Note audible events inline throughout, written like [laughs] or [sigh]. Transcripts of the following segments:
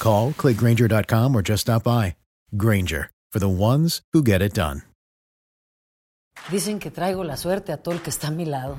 Call, clickgranger.com, or just stop by. Granger, for the ones who get it done. Dicen que traigo la suerte a todo el que está a mi lado.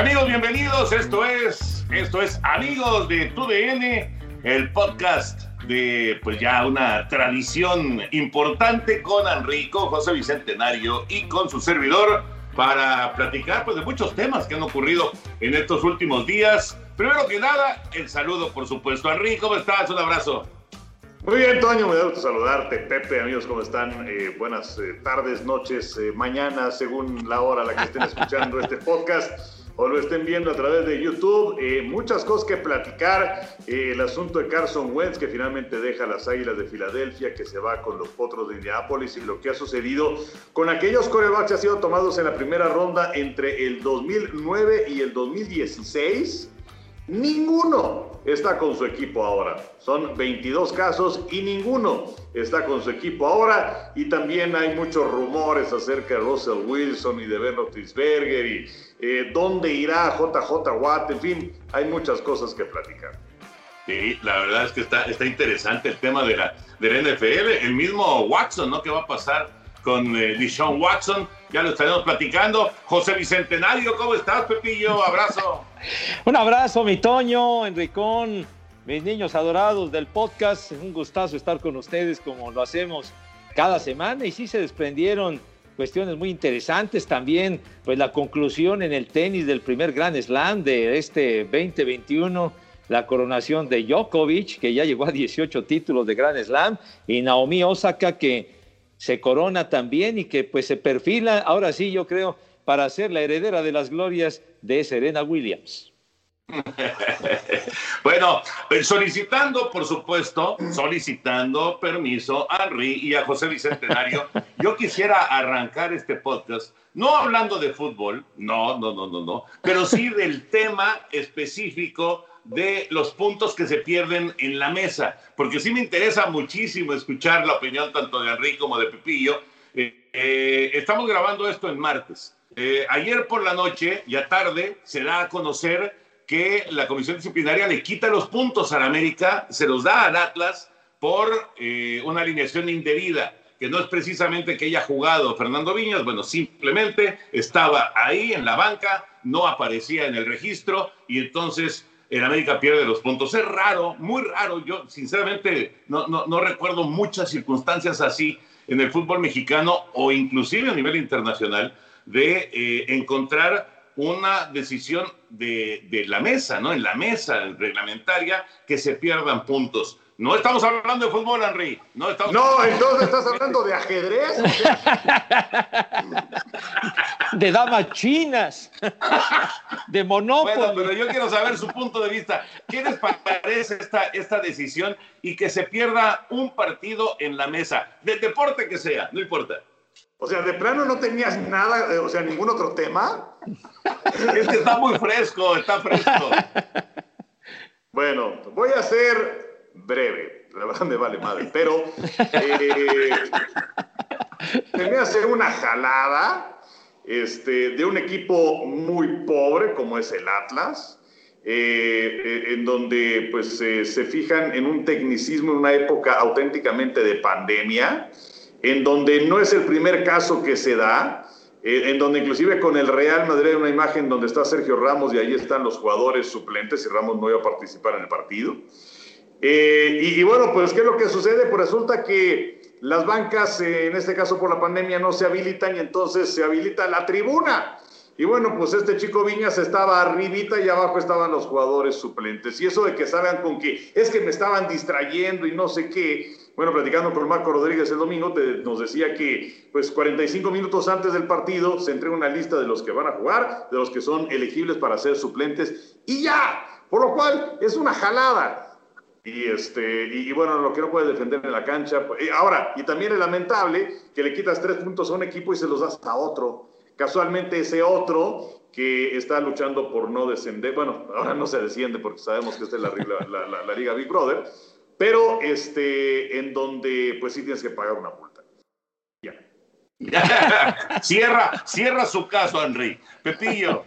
Amigos, bienvenidos. Esto es, esto es Amigos de TUDN, el podcast de pues ya una tradición importante con Enrico, José Bicentenario y con su servidor para platicar pues de muchos temas que han ocurrido en estos últimos días. Primero que nada, el saludo, por supuesto. Enrico, ¿cómo estás? Un abrazo. Muy bien, Toño, me da gusto saludarte. Pepe, amigos, ¿cómo están? Eh, buenas eh, tardes, noches, eh, mañana, según la hora a la que estén escuchando [laughs] este podcast o lo estén viendo a través de YouTube. Eh, muchas cosas que platicar. Eh, el asunto de Carson Wentz, que finalmente deja las Águilas de Filadelfia, que se va con los Potros de Indianápolis, y lo que ha sucedido con aquellos corebacks que han sido tomados en la primera ronda entre el 2009 y el 2016. Ninguno está con su equipo ahora. Son 22 casos y ninguno está con su equipo ahora. Y también hay muchos rumores acerca de Russell Wilson y de Ben Roethlisberger y eh, dónde irá JJ Watt. En fin, hay muchas cosas que platicar. Sí, la verdad es que está, está interesante el tema de la, de la NFL. El mismo Watson, ¿no? ¿Qué va a pasar con eh, Deshaun Watson? Ya lo estaremos platicando. José Bicentenario, ¿cómo estás, Pepillo? Abrazo. [laughs] Un abrazo, mi Toño, Enricón, mis niños adorados del podcast. Un gustazo estar con ustedes como lo hacemos cada semana. Y sí se desprendieron cuestiones muy interesantes también, pues la conclusión en el tenis del primer Grand Slam de este 2021 la coronación de Djokovic, que ya llegó a 18 títulos de Grand Slam, y Naomi Osaka, que se corona también y que pues se perfila, ahora sí yo creo, para ser la heredera de las glorias de Serena Williams. [laughs] bueno, pues, solicitando, por supuesto, solicitando permiso a Henry y a José Bicentenario, [laughs] yo quisiera arrancar este podcast, no hablando de fútbol, no, no, no, no, no, pero sí del tema específico de los puntos que se pierden en la mesa, porque sí me interesa muchísimo escuchar la opinión tanto de Henry como de Pepillo. Eh, eh, estamos grabando esto en martes. Eh, ayer por la noche, ya tarde, se da a conocer que la comisión disciplinaria le quita los puntos a la América, se los da al Atlas por eh, una alineación indebida, que no es precisamente que haya jugado Fernando Viñas, bueno, simplemente estaba ahí en la banca, no aparecía en el registro y entonces el América pierde los puntos. Es raro, muy raro. Yo sinceramente no, no, recuerdo muchas circunstancias así en el fútbol mexicano o inclusive a nivel internacional de eh, encontrar una decisión de, la mesa, ¿no? En la mesa reglamentaria que se pierdan puntos. No estamos hablando de fútbol, Henry. No, estamos no entonces estás hablando de ajedrez. de damas chinas. De Monopoly. Bueno, pero yo quiero saber su punto de vista. ¿Qué les parece esta, esta decisión y que se pierda un partido en la mesa? Del deporte que sea, no importa. O sea, de plano no tenías nada, eh, o sea, ningún otro tema. [laughs] Es que está muy fresco, está fresco. [laughs] Bueno, voy a ser breve, la verdad me vale madre, pero eh, me hace una jalada este, de un equipo muy pobre como es el Atlas, eh, eh, en donde pues se fijan en un tecnicismo en una época auténticamente de pandemia, en donde no es el primer caso que se da, en donde inclusive con el Real Madrid hay una imagen donde está Sergio Ramos y ahí están los jugadores suplentes y Ramos no iba a participar en el partido. Eh, y, bueno, pues ¿qué es lo que sucede? Pues resulta que las bancas, eh, en este caso por la pandemia, no se habilitan y entonces se habilita la tribuna. Y bueno, pues este chico Viñas estaba arribita y abajo estaban los jugadores suplentes. Y eso de que salgan con que es que me estaban distrayendo y no sé qué. Bueno, platicando con Marco Rodríguez el domingo, nos decía que pues 45 minutos antes del partido se entrega una lista de los que van a jugar, de los que son elegibles para ser suplentes y ya. Por lo cual es una jalada. Y, este, y, bueno, lo que no puede defender en la cancha. Pues, ahora, y también es lamentable que le quitas tres puntos a un equipo y se los das a otro. Casualmente ese otro que está luchando por no descender, bueno, ahora no se desciende porque sabemos que esta es la, la, la, Liga Big Brother, pero este, en donde pues sí tienes que pagar una multa. Ya. [laughs] cierra, cierra su caso, Henry. Pepillo.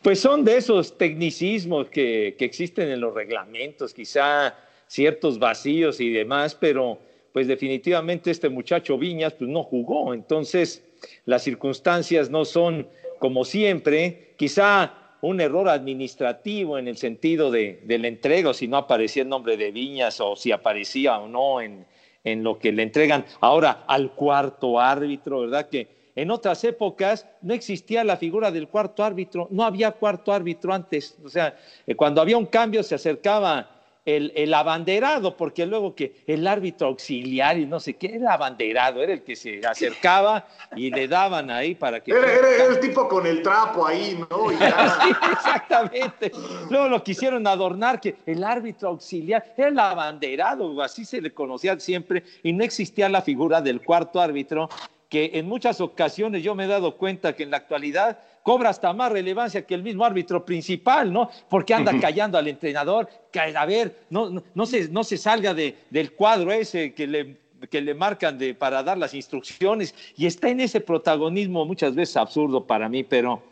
Pues son de esos tecnicismos que, existen en los reglamentos, quizá ciertos vacíos y demás, pero pues definitivamente este muchacho Viñas pues no jugó, entonces las circunstancias no son como siempre, quizá un error administrativo en el sentido de, de la entrega, o si no aparecía el nombre de Viñas o si aparecía o no en, en lo que le entregan ahora al cuarto árbitro, ¿verdad? Que en otras épocas no existía la figura del cuarto árbitro, no había cuarto árbitro antes. O sea, eh, cuando había un cambio se acercaba el, abanderado, porque luego que el árbitro auxiliar y no sé qué, era abanderado, era el que se acercaba y le daban ahí para que... Era, el tipo con el trapo ahí, ¿no? [laughs] exactamente. Luego lo quisieron adornar, que el árbitro auxiliar era el abanderado, así se le conocía siempre, y no existía la figura del cuarto árbitro que en muchas ocasiones yo me he dado cuenta que en la actualidad cobra hasta más relevancia que el mismo árbitro principal, ¿no? Porque anda callando al entrenador, que a ver, no, no, se, no se salga de, del cuadro ese que le, que le marcan de, para dar las instrucciones. Y está en ese protagonismo muchas veces absurdo para mí, pero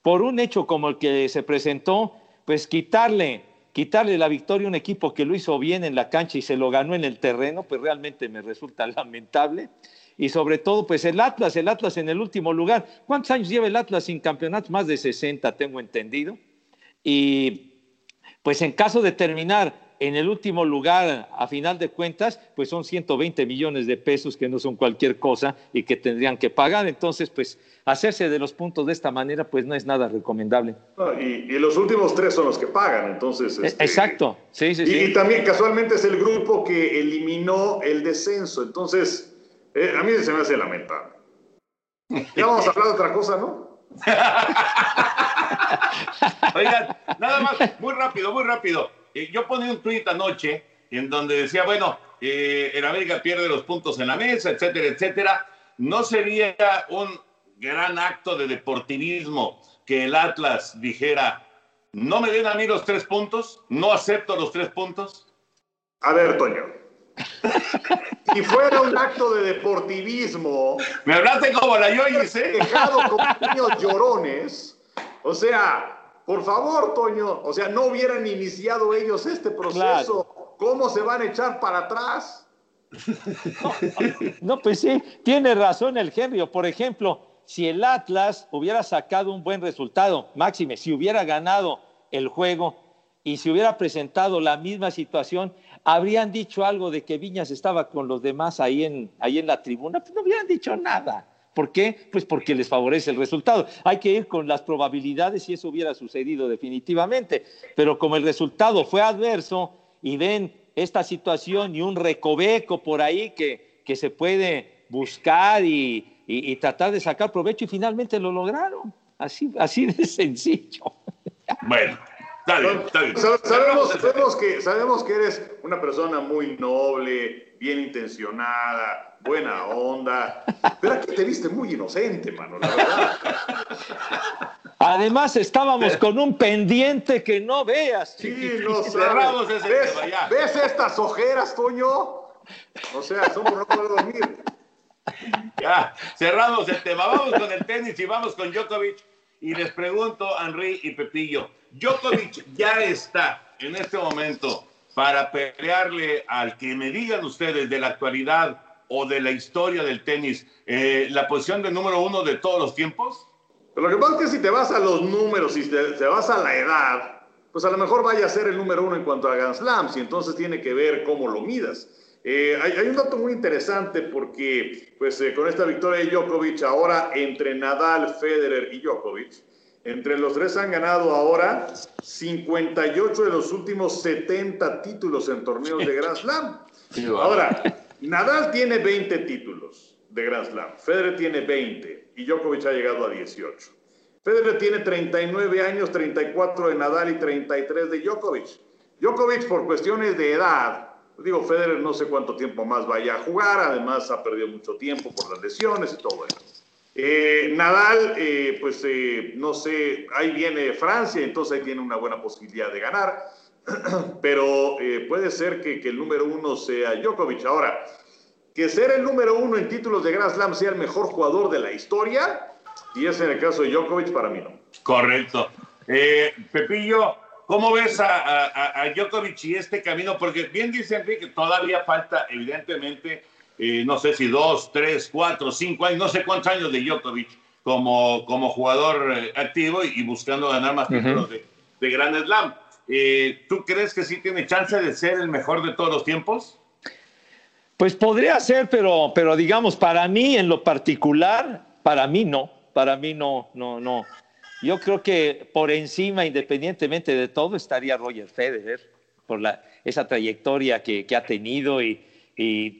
por un hecho como el que se presentó, pues quitarle quitarle la victoria a un equipo que lo hizo bien en la cancha y se lo ganó en el terreno, pues realmente me resulta [laughs] lamentable y sobre todo, pues el Atlas, el Atlas en el último lugar. ¿Cuántos años lleva el Atlas sin campeonato? Más de 60, tengo entendido. Y pues en caso de terminar en el último lugar, a final de cuentas, pues son 120 millones de pesos que no son cualquier cosa y que tendrían que pagar. Entonces, pues hacerse de los puntos de esta manera, pues no es nada recomendable. y, los últimos tres son los que pagan, entonces. E, este, Exacto, sí, sí, y, sí. Y también casualmente es el grupo que eliminó el descenso. Entonces, eh, a mí se me hace lamentable. Ya vamos a hablar de otra cosa, ¿no? [laughs] Oigan, nada más, muy rápido, muy rápido. Eh, yo ponía un tuit anoche en donde decía, bueno, eh, el América pierde los puntos en la mesa, etcétera, etcétera. ¿No sería un gran acto de deportivismo que el Atlas dijera, no me den a mí los tres puntos, no acepto los tres puntos? A ver, Toño, [laughs] si fuera un acto de deportivismo. Me hablaste como la Yoyis, ¿eh? Dejado como niños llorones. O sea, por favor, Toño. O sea, no hubieran iniciado ellos este proceso. ¿Cómo se van a echar para atrás? [laughs] No, pues sí, tiene razón el Henry. Por ejemplo, si el Atlas hubiera sacado un buen resultado, máxime, si hubiera ganado el juego y si hubiera presentado la misma situación, habrían dicho algo de que Viñas estaba con los demás ahí en, ahí en la tribuna, pues no hubieran dicho nada. ¿Por qué? Pues porque les favorece el resultado. Hay que ir con las probabilidades si eso hubiera sucedido definitivamente. Pero como el resultado fue adverso y ven esta situación y un recoveco por ahí que, que se puede buscar y, y, tratar de sacar provecho y finalmente lo lograron. Así, así de sencillo. Bueno, está bien, está bien. Sabemos, sabemos, que, sabemos que eres una persona muy noble, bien intencionada, buena onda, pero aquí te viste muy inocente, mano, la verdad. Además, estábamos con un pendiente que no veas. Sí, no [laughs] Cerramos ese ¿Ves, ¿Ves estas ojeras, Toño? O sea, somos no poder dormir. Ya, cerramos el tema. Vamos con el tenis y vamos con Djokovic. Y les pregunto, Henry y Pepillo, Djokovic ya está en este momento para pelearle al que me digan ustedes de la actualidad o de la historia del tenis, eh, la posición de número uno de todos los tiempos? Pero lo que pasa es que si te vas a los números, si te, vas a la edad, pues a lo mejor vaya a ser el número uno en cuanto a Grand Slams y entonces tiene que ver cómo lo midas. Eh, hay, un dato muy interesante porque pues, eh, con esta victoria de Djokovic, ahora entre Nadal, Federer y Djokovic, entre los tres han ganado ahora 58 de los últimos 70 títulos en torneos de Grand Slam. [laughs] Ahora, Nadal tiene 20 títulos de Grand Slam, Federer tiene 20 y Djokovic ha llegado a 18. Federer tiene 39 años, 34 de Nadal y 33 de Djokovic. Djokovic por cuestiones de edad Digo, Federer no sé cuánto tiempo más vaya a jugar, además ha perdido mucho tiempo por las lesiones y todo eso. Eh, Nadal, eh, pues eh, no sé, ahí viene Francia, entonces ahí tiene una buena posibilidad de ganar, [clears throat] pero puede ser que, que, el número uno sea Djokovic. Ahora, que ser el número uno en títulos de Grand Slam sea el mejor jugador de la historia, y es en el caso de Djokovic, para mí no. Correcto. Pepillo, ¿Cómo ves a, a, Djokovic y este camino? Porque bien dice Enrique, todavía falta, evidentemente, eh, no sé si dos, tres, cuatro, cinco años, no sé cuántos años de Djokovic como, como jugador eh, activo y, buscando ganar más títulos de, de Grand Slam. Eh, ¿Tú crees que sí tiene chance de ser el mejor de todos los tiempos? Pues podría ser, pero, pero digamos, para mí en lo particular, para mí no, para mí no, no, no. Yo creo que por encima, independientemente de todo, estaría Roger Federer por la, esa trayectoria que, ha tenido y,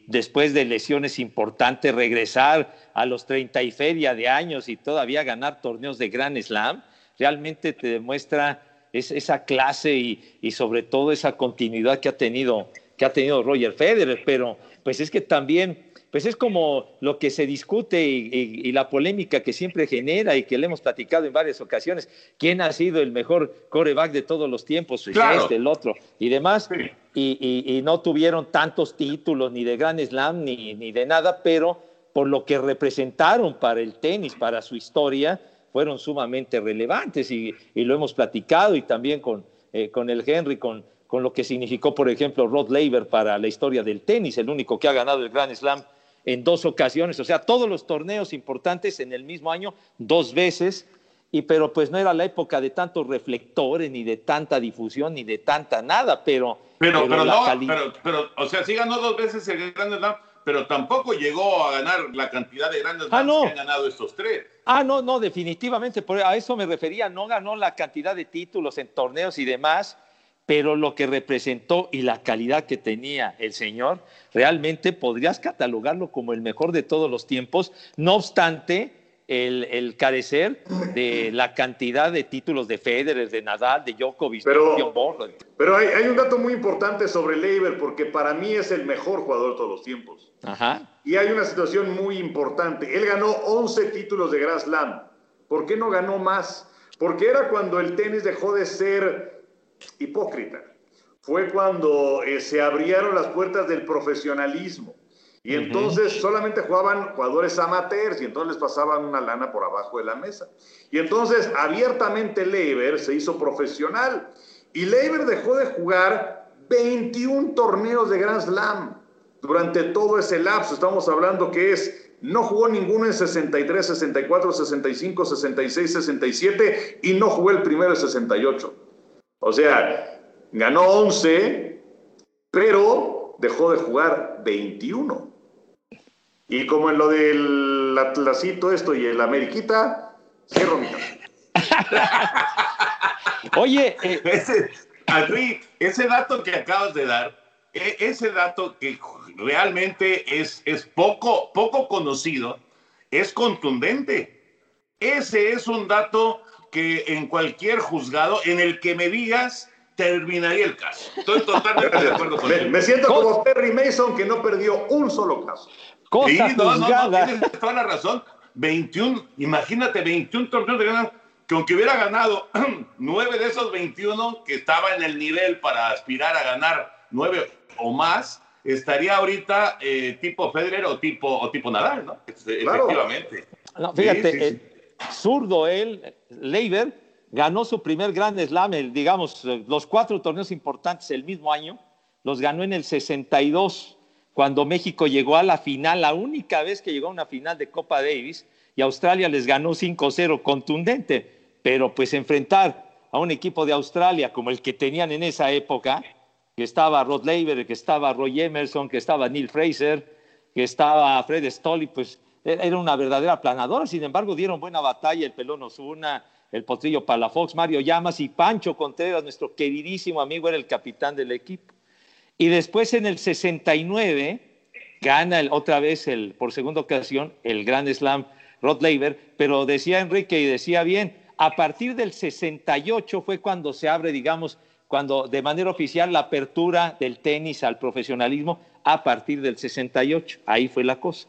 después de lesiones importantes regresar a los 30 y feria de años y todavía ganar torneos de Grand Slam, realmente te demuestra esa clase y, y, sobre todo esa continuidad que ha tenido que ha tenido Roger Federer, pero pues es que también pues es como lo que se discute y, la polémica que siempre genera y que le hemos platicado en varias ocasiones. ¿Quién ha sido el mejor coreback de todos los tiempos? Pues este, el otro y demás. Y, no tuvieron tantos títulos ni de Grand Slam ni, ni de nada, pero por lo que representaron para el tenis, para su historia, fueron sumamente relevantes y, lo hemos platicado y también con, eh, con el Henry, con, con lo que significó, por ejemplo, Rod Laver para la historia del tenis, el único que ha ganado el Grand Slam en dos ocasiones, o sea, todos los torneos importantes en el mismo año, dos veces, y pero pues no era la época de tantos reflectores, ni de tanta difusión, ni de tanta nada, pero... Pero, pero, no, pero, o sea, sí ganó dos veces el Grand Slam, pero tampoco llegó a ganar la cantidad de grandes ah, que han ganado estos tres. Ah, no, no, definitivamente, a eso me refería, no ganó la cantidad de títulos en torneos y demás, pero lo que representó y la calidad que tenía el señor, realmente podrías catalogarlo como el mejor de todos los tiempos, no obstante el, carecer de la cantidad de títulos de Federer, de Nadal, de Djokovic, pero, de Pero hay, hay, un dato muy importante sobre Leiber, porque para mí es el mejor jugador de todos los tiempos. Ajá. Y hay una situación muy importante. Él ganó 11 títulos de Grand Slam. ¿Por qué no ganó más? Porque era cuando el tenis dejó de ser hipócrita. Fue cuando eh, se abrieron las puertas del profesionalismo. Y entonces solamente jugaban jugadores amateurs y entonces les pasaban una lana por abajo de la mesa. Y entonces abiertamente Leiber se hizo profesional. Y Leiber dejó de jugar 21 torneos de Grand Slam durante todo ese lapso. Estamos hablando que es, no jugó ninguno en 63, 64, 65, 66, 67 y no jugó el primero en 68. O sea, ganó 11, pero dejó de jugar 21. Y como en lo del Atlacito esto y el Ameriquita, cierro mi [laughs] Oye, eh, ese, ese dato que acabas de dar e, ese dato que realmente es, es poco, poco conocido, es contundente. Ese es un dato que en cualquier juzgado en el que me digas terminaría el caso. Estoy totalmente de acuerdo con me, él. me siento como Perry Mason que no perdió un solo caso. Cosa Sí, no, no, no, tienes toda la razón. 21, imagínate, 21 torneos de ganar, que aunque hubiera ganado [clears throat] 9 de esos 21 que estaba en el nivel para aspirar a ganar 9 o más, estaría ahorita eh, tipo Federer o tipo, o tipo Nadal, ¿no? Claro. Efectivamente. No, Sí, fíjate, sí, sí. eh, zurdo él, Leiber, ganó su primer Grand Slam, el, digamos, los cuatro torneos importantes el mismo año, los ganó en el 62, cuando México llegó a la final, la única vez que llegó a una final de Copa Davis, y Australia les ganó 5-0 contundente, pero pues enfrentar a un equipo de Australia como el que tenían en esa época, que estaba Rod Laver, que estaba Roy Emerson, que estaba Neil Fraser, que estaba Fred Stoll, pues era una verdadera planadora. Sin embargo, dieron buena batalla el Pelón Osuna, el Potrillo Palafox, Mario Llamas y Pancho Contreras, nuestro queridísimo amigo, era el capitán del equipo. Y después en el 69 gana otra vez el, por segunda ocasión el Grand Slam Rod Laver, pero decía Enrique y decía bien, a partir del 68 fue cuando se abre, digamos, cuando de manera oficial la apertura del tenis al profesionalismo a partir del 68. Ahí fue la cosa.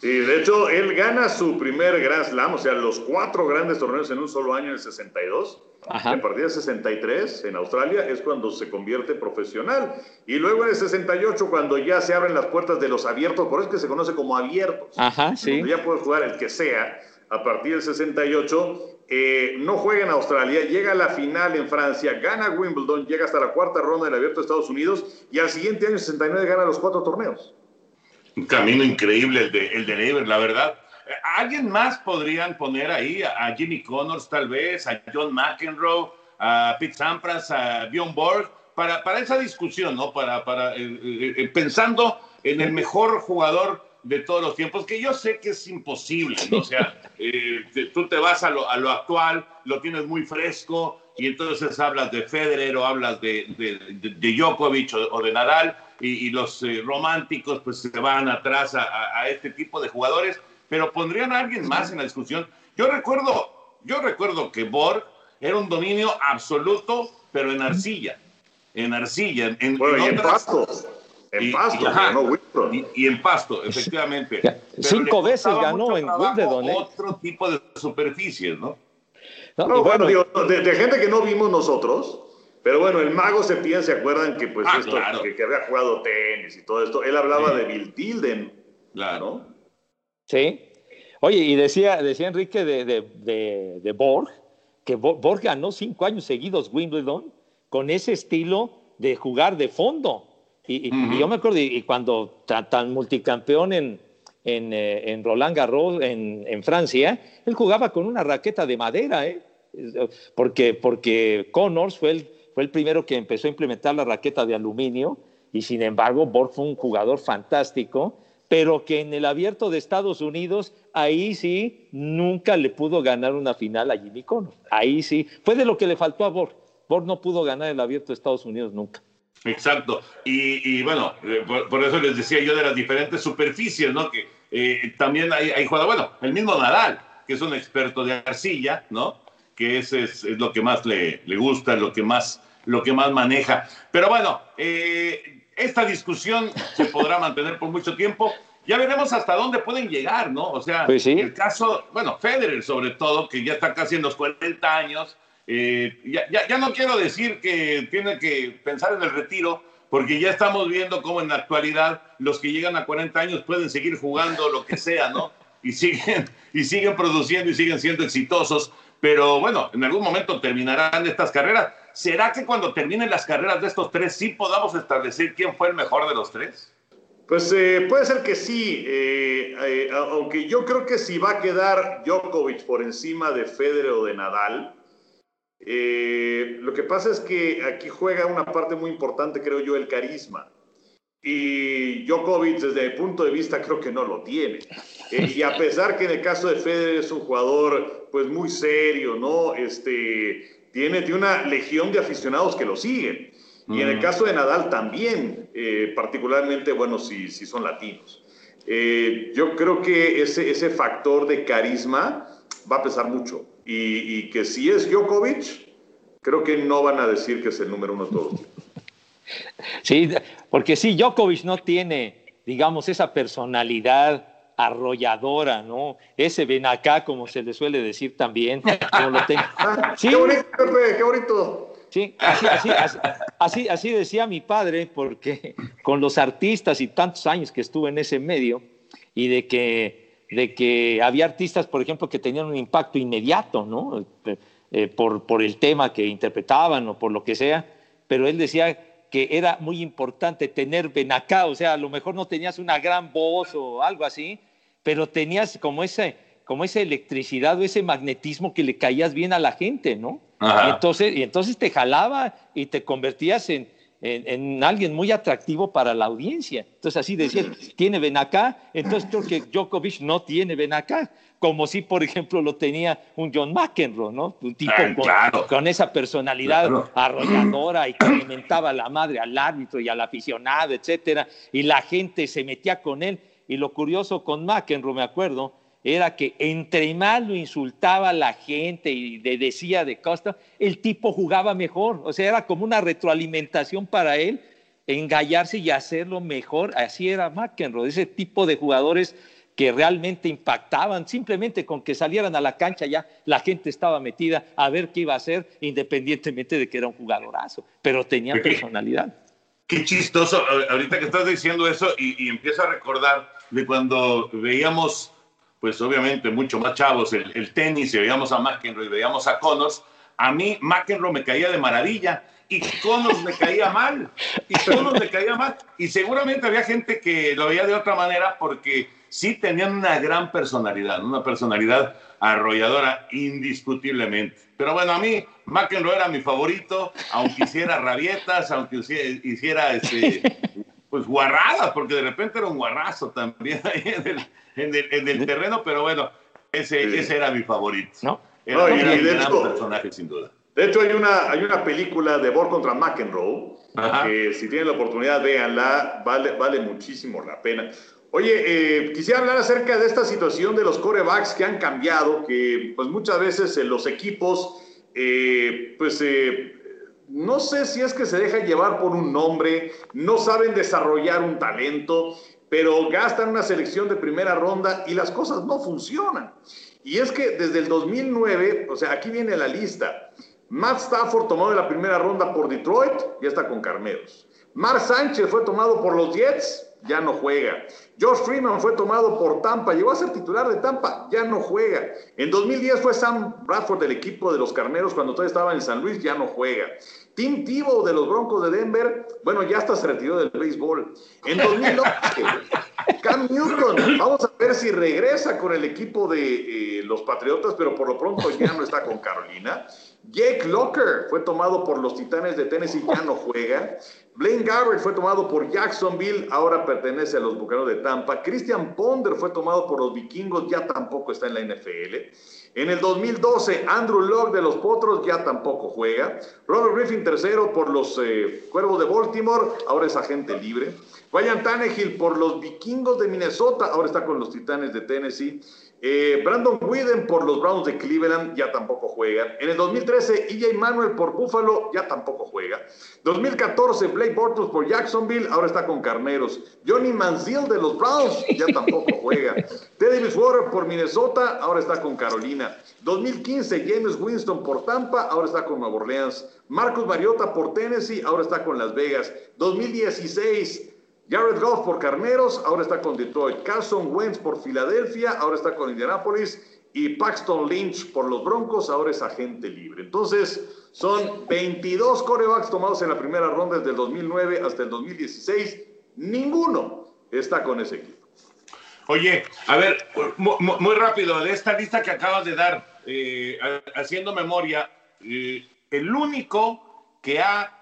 Sí, de hecho, él gana su primer Grand Slam, o sea, los cuatro grandes torneos en un solo año en el 62. Ajá. A partir del 63, en Australia, es cuando se convierte profesional. Y luego en el 68, cuando ya se abren las puertas de los abiertos, por eso es que se conoce como abiertos. Ajá, sí. Ya puede jugar el que sea. A partir del 68, eh, no juega en Australia, llega a la final en Francia, gana Wimbledon, llega hasta la cuarta ronda del abierto de Estados Unidos y al siguiente año, 69, gana los cuatro torneos. Un camino increíble el de, el de Lever, la verdad. Eh, ¿Alguien más podrían poner ahí? A, Jimmy Connors, tal vez, a John McEnroe, a Pete Sampras, a Bjorn Borg, para, para esa discusión, ¿no? Para, para, eh, eh, eh, pensando en el mejor jugador de todos los tiempos, que yo sé que es imposible, ¿no? O sea, [laughs] eh, tú te vas a lo, a lo actual, lo tienes muy fresco, y entonces hablas de Federer o hablas de, de, de- de Djokovic o, o de Nadal, y, y los eh, románticos pues se van atrás a, a- a este tipo de jugadores, pero pondrían a alguien más en la discusión. Yo recuerdo, yo recuerdo que Borg era un dominio absoluto, pero en arcilla, en arcilla, en, en- Bueno, en y en otras- pasto. En y- pasto, y- ajá, Wimbledon. y, y en pasto, efectivamente. Pero cinco veces ganó en Wimbledon, ¿eh? Otro tipo de superficies, ¿no? No, No, bueno, digo, de, de gente que no vimos nosotros, pero bueno, el mago Septién, ¿se acuerdan que pues Ah, esto, claro. que, que había jugado tenis y todo esto? Él hablaba Sí. de Bill Tilden, Claro. ¿no? Sí. Oye, y decía, decía Enrique de, de, de- de Borg, que Bo- Borg ganó cinco años seguidos Wimbledon con ese estilo de jugar de fondo. Y, y- y yo me acuerdo, y, y cuando tan, tan multicampeón en, en, eh, en Roland Garros, en, en Francia, él jugaba con una raqueta de madera, ¿eh? Porque, porque Connors fue el, fue el primero que empezó a implementar la raqueta de aluminio y sin embargo Borg fue un jugador fantástico, pero que en el abierto de Estados Unidos, ahí sí, nunca le pudo ganar una final a Jimmy Connor. Ahí sí, fue de lo que le faltó a Borg. Borg no pudo ganar el abierto de Estados Unidos nunca. Exacto. Y, bueno, eh, por, eso les decía yo de las diferentes superficies, ¿no? Que eh, también hay, hay jugadores, bueno, el mismo Nadal, que es un experto de arcilla, ¿no? Que ese es, lo que más le, le, gusta, lo que más, lo que más maneja. Pero bueno, eh, esta discusión se podrá [laughs] mantener por mucho tiempo. Ya veremos hasta dónde pueden llegar, ¿no? O sea, pues el caso, bueno, Federer sobre todo, que ya está casi en los 40 años, eh, ya, no quiero decir que tiene que pensar en el retiro, porque ya estamos viendo cómo en la actualidad los que llegan a 40 años pueden seguir jugando lo que sea, ¿no? [laughs] Y siguen, y siguen produciendo y siguen siendo exitosos. Pero bueno, en algún momento terminarán estas carreras. ¿Será que cuando terminen las carreras de estos tres sí podamos establecer quién fue el mejor de los tres? Pues eh, puede ser que sí, eh, aunque yo creo que si va a quedar Djokovic por encima de Federer o de Nadal, eh, lo que pasa es que aquí juega una parte muy importante, creo yo, el carisma. Y Djokovic, desde mi punto de vista, creo que no lo tiene. Eh, y a pesar que en el caso de Federer es un jugador, pues muy serio, ¿no? Este, tiene, tiene una legión de aficionados que lo siguen. Y en el caso de Nadal también, eh, particularmente, bueno, si, si son latinos. yo creo que ese, ese factor de carisma va a pesar mucho y, que si es Djokovic, creo que no van a decir que es el número uno de todos. Sí, porque sí, Djokovic no tiene, digamos, esa personalidad arrolladora, ¿no? Ese ven acá, como se le suele decir también. [laughs] Ah, ¿Sí? Qué bonito, Pepe, qué bonito. Sí, así, así, así, así, decía mi padre, porque con los artistas y tantos años que estuve en ese medio, y de que de que había artistas, por ejemplo, que tenían un impacto inmediato, ¿no? Eh, por, por el tema que interpretaban o por lo que sea, pero él decía que era muy importante tener benacá, o sea, a lo mejor no tenías una gran voz o algo así, pero tenías como, ese, como esa electricidad o ese magnetismo que le caías bien a la gente, ¿no? Y entonces, y entonces te jalaba y te convertías en, en, alguien muy atractivo para la audiencia. Entonces así decía, tiene Benacá, entonces creo que Djokovic no tiene Benacá, como si por ejemplo lo tenía un John McEnroe, ¿no? Un tipo con, esa personalidad arrolladora y que alimentaba a la madre al árbitro y al aficionado, etcétera, y la gente se metía con él. Y lo curioso con McEnroe, me acuerdo, era que entre más lo insultaba la gente y le decía de costa, el tipo jugaba mejor. O sea, era como una retroalimentación para él, engallarse y hacerlo mejor. Así era McEnroe, ese tipo de jugadores que realmente impactaban, simplemente con que salieran a la cancha ya la gente estaba metida a ver qué iba a hacer, independientemente de que era un jugadorazo, pero tenía personalidad. Qué chistoso, ahorita que estás diciendo eso y, y empiezo a recordar de cuando veíamos pues obviamente mucho más chavos el, tenis y veíamos a McEnroe y veíamos a Connors, a mí McEnroe me caía de maravilla y Connors me caía mal. Y Connors me caía mal. Y seguramente había gente que lo veía de otra manera porque sí tenían una gran personalidad, una personalidad arrolladora indiscutiblemente. Pero bueno, a mí McEnroe era mi favorito, aunque hiciera rabietas, aunque hiciera este, [laughs] pues guarradas, porque de repente era un guarrazo también ahí en el, en el, terreno, pero bueno, ese, ese era mi favorito. ¿No? Era, un gran personaje, sin duda. De hecho, hay una, hay una película de Borg contra McEnroe, que si tienen la oportunidad, véanla, vale, vale muchísimo la pena. Oye, eh, quisiera hablar acerca de esta situación de los corebacks que han cambiado, que pues muchas veces en los equipos, eh, pues eh, no sé si es que se dejan llevar por un nombre, no saben desarrollar un talento pero gastan una selección de primera ronda y las cosas no funcionan. Y es que desde el 2009, o sea, aquí viene la lista. Matt Stafford tomado de la primera ronda por Detroit, ya está con Carneros. Mark Sánchez fue tomado por los Jets, ya no juega. George Freeman fue tomado por Tampa, llegó a ser titular de Tampa, ya no juega. En 2010 fue Sam Bradford del equipo de los Carneros cuando todavía estaba en San Luis, ya no juega. Tim Tebow de los Broncos de Denver, bueno, ya hasta se retiró del béisbol. En 2011, [laughs] Cam Newton, vamos a ver si regresa con el equipo de eh, los Patriotas, pero por lo pronto ya no está con Carolina. Jake Locker fue tomado por los Titanes de Tennessee, ya no juega. Blaine Gabbert fue tomado por Jacksonville, ahora pertenece a los Bucaneros de Tampa. Christian Ponder fue tomado por los Vikingos, ya tampoco está en la NFL. En el 2012, Andrew Locke de los Potros ya tampoco juega. Robert Griffin tercero por los eh, Cuervos de Baltimore, ahora es agente libre. Ryan Tannehill por los Vikingos de Minnesota, ahora está con los Titanes de Tennessee. Eh, Brandon Whedon por los Browns de Cleveland ya tampoco juega. En el 2013, EJ Manuel por Buffalo ya tampoco juega. 2014, Blake Bortles por Jacksonville, ahora está con Carneros. Johnny Manziel de los Browns ya tampoco juega. [laughs] Teddy Bridgewater por Minnesota, ahora está con Carolina. 2015, James Winston por Tampa, ahora está con Nueva Orleans. Marcus Mariota por Tennessee, ahora está con Las Vegas. 2016, Jared Goff por Carneros, ahora está con Detroit. Carson Wentz por Filadelfia, ahora está con Indianapolis. Y Paxton Lynch por los Broncos, ahora es agente libre. Entonces, son 22 corebacks tomados en la primera ronda desde el 2009 hasta el 2016. Ninguno está con ese equipo. Oye, a ver, muy, rápido, de esta lista que acabas de dar, eh, haciendo memoria, eh, el único que ha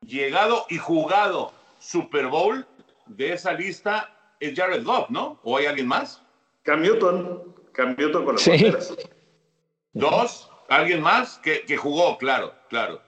llegado y jugado Super Bowl de esa lista es Jared Goff, ¿no? ¿O hay alguien más? Cam Newton. Cam Newton con las sí. Dos. ¿Alguien más? Que, que, jugó, claro, claro.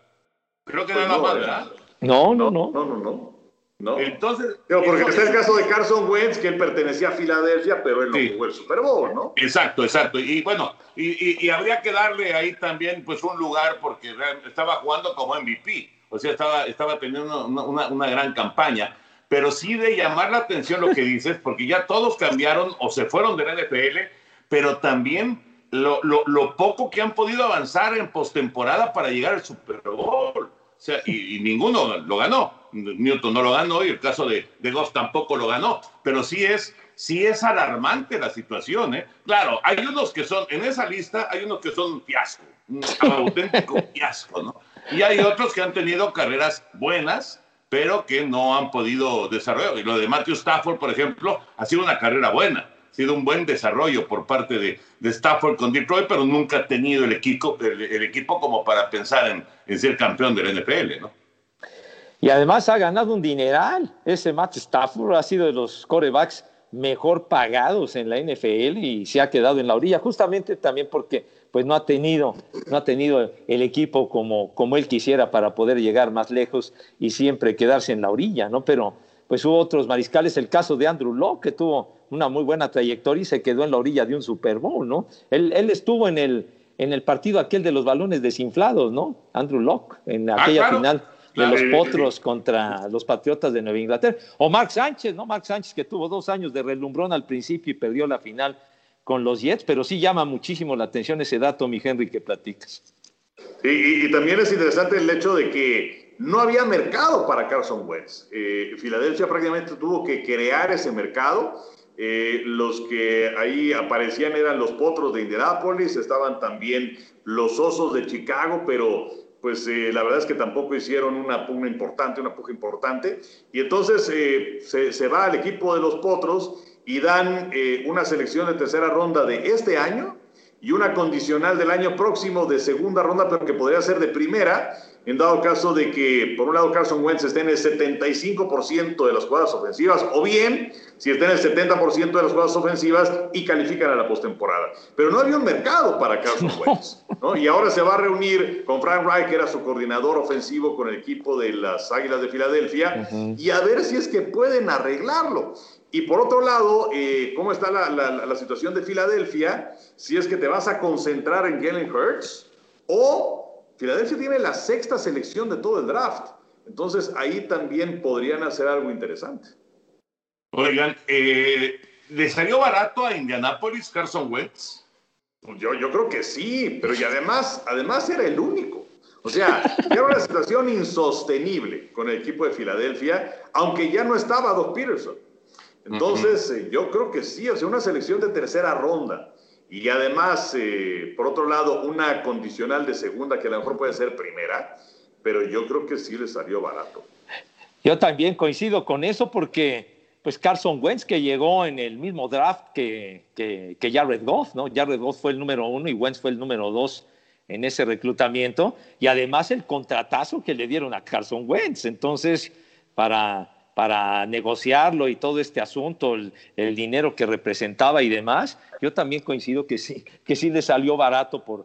Creo que pues nada más, ¿verdad? No, no, no. No, no, no. no. Entonces. porque está el caso de Carson Wentz, que él pertenecía a Filadelfia, pero él no jugó el Super Bowl, ¿no? Exacto, exacto. Y bueno, y, y, habría que darle ahí también, pues, un lugar, porque estaba jugando como MVP. O sea, estaba, estaba teniendo una, una, una gran campaña pero sí de llamar la atención lo que [laughs] dices, porque ya todos cambiaron o se fueron de la NFL, pero también lo, lo, poco que han podido avanzar en postemporada para llegar al Super Bowl. O sea, y, ninguno lo ganó. Newton no lo ganó y el caso de, de Goff tampoco lo ganó. Pero sí es, sí es alarmante la situación. ¿eh? Claro, hay unos que son, en esa lista hay unos que son un fiasco, un auténtico fiasco, ¿no? Y hay otros que han tenido carreras buenas, pero que no han podido desarrollar. Y lo de Matthew Stafford, por ejemplo, ha sido una carrera buena, ha sido un buen desarrollo por parte de, Stafford con Detroit, pero nunca ha tenido el equipo, el, equipo como para pensar en, en, ser campeón del NFL, ¿no? Y además ha ganado un dineral. Ese Matt Stafford ha sido de los corebacks mejor pagados en la NFL y se ha quedado en la orilla, justamente también porque pues no ha tenido, no ha tenido el equipo como, como él quisiera para poder llegar más lejos y siempre quedarse en la orilla, ¿no? Pero pues hubo otros mariscales, el caso de Andrew Locke, que tuvo una muy buena trayectoria y se quedó en la orilla de un Super Bowl, ¿no? Él, él estuvo en el, en el partido aquel de los balones desinflados, ¿no? Andrew Locke, en ah, aquella final de los potros contra los Patriotas de Nueva Inglaterra. O Mark Sánchez, ¿no? Mark Sánchez que tuvo dos años de relumbrón al principio y perdió la final con los Jets, pero sí llama muchísimo la atención ese dato, mi Henry, que platicas. y, también es interesante el hecho de que no había mercado para Carson Wentz. Eh, Filadelfia prácticamente tuvo que crear ese mercado. Eh, los que ahí aparecían eran los potros de Indianapolis, estaban también los osos de Chicago, pero pues eh, la verdad es que tampoco hicieron una pugna importante, una puja importante. Y entonces se, va al equipo de los potros y dan eh, una selección de tercera ronda de este año y una condicional del año próximo de segunda ronda, pero que podría ser de primera, en dado caso de que, por un lado, Carson Wentz esté en el 75% de las jugadas ofensivas, o bien, si esté en el 70% de las jugadas ofensivas y califican a la postemporada. Pero no había un mercado para Carson [laughs] Wentz, ¿no? Y ahora se va a reunir con Frank Reich, que era su coordinador ofensivo con el equipo de las Águilas de Filadelfia, y a ver si es que pueden arreglarlo. Y por otro lado, eh, ¿cómo está la, la, situación de Filadelfia? Si es que te vas a concentrar en Jalen Hurts o Filadelfia tiene la sexta selección de todo el draft. Entonces ahí también podrían hacer algo interesante. Oigan, eh, ¿le salió barato a Indianapolis Carson Wentz? Yo, yo creo que sí, pero y además, además era el único. O sea, era una situación insostenible con el equipo de Filadelfia, aunque ya no estaba Doc Peterson. Entonces, eh, yo creo que sí, o sea, una selección de tercera ronda y además, eh, por otro lado, una condicional de segunda que a lo mejor puede ser primera, pero yo creo que sí le salió barato. Yo también coincido con eso porque pues Carson Wentz que llegó en el mismo draft que, que, que Jared Goff, ¿no? Jared Goff fue el número uno y Wentz fue el número dos en ese reclutamiento y además el contratazo que le dieron a Carson Wentz. Entonces, para, para negociarlo y todo este asunto, el, dinero que representaba y demás, yo también coincido que sí, que sí le salió barato por,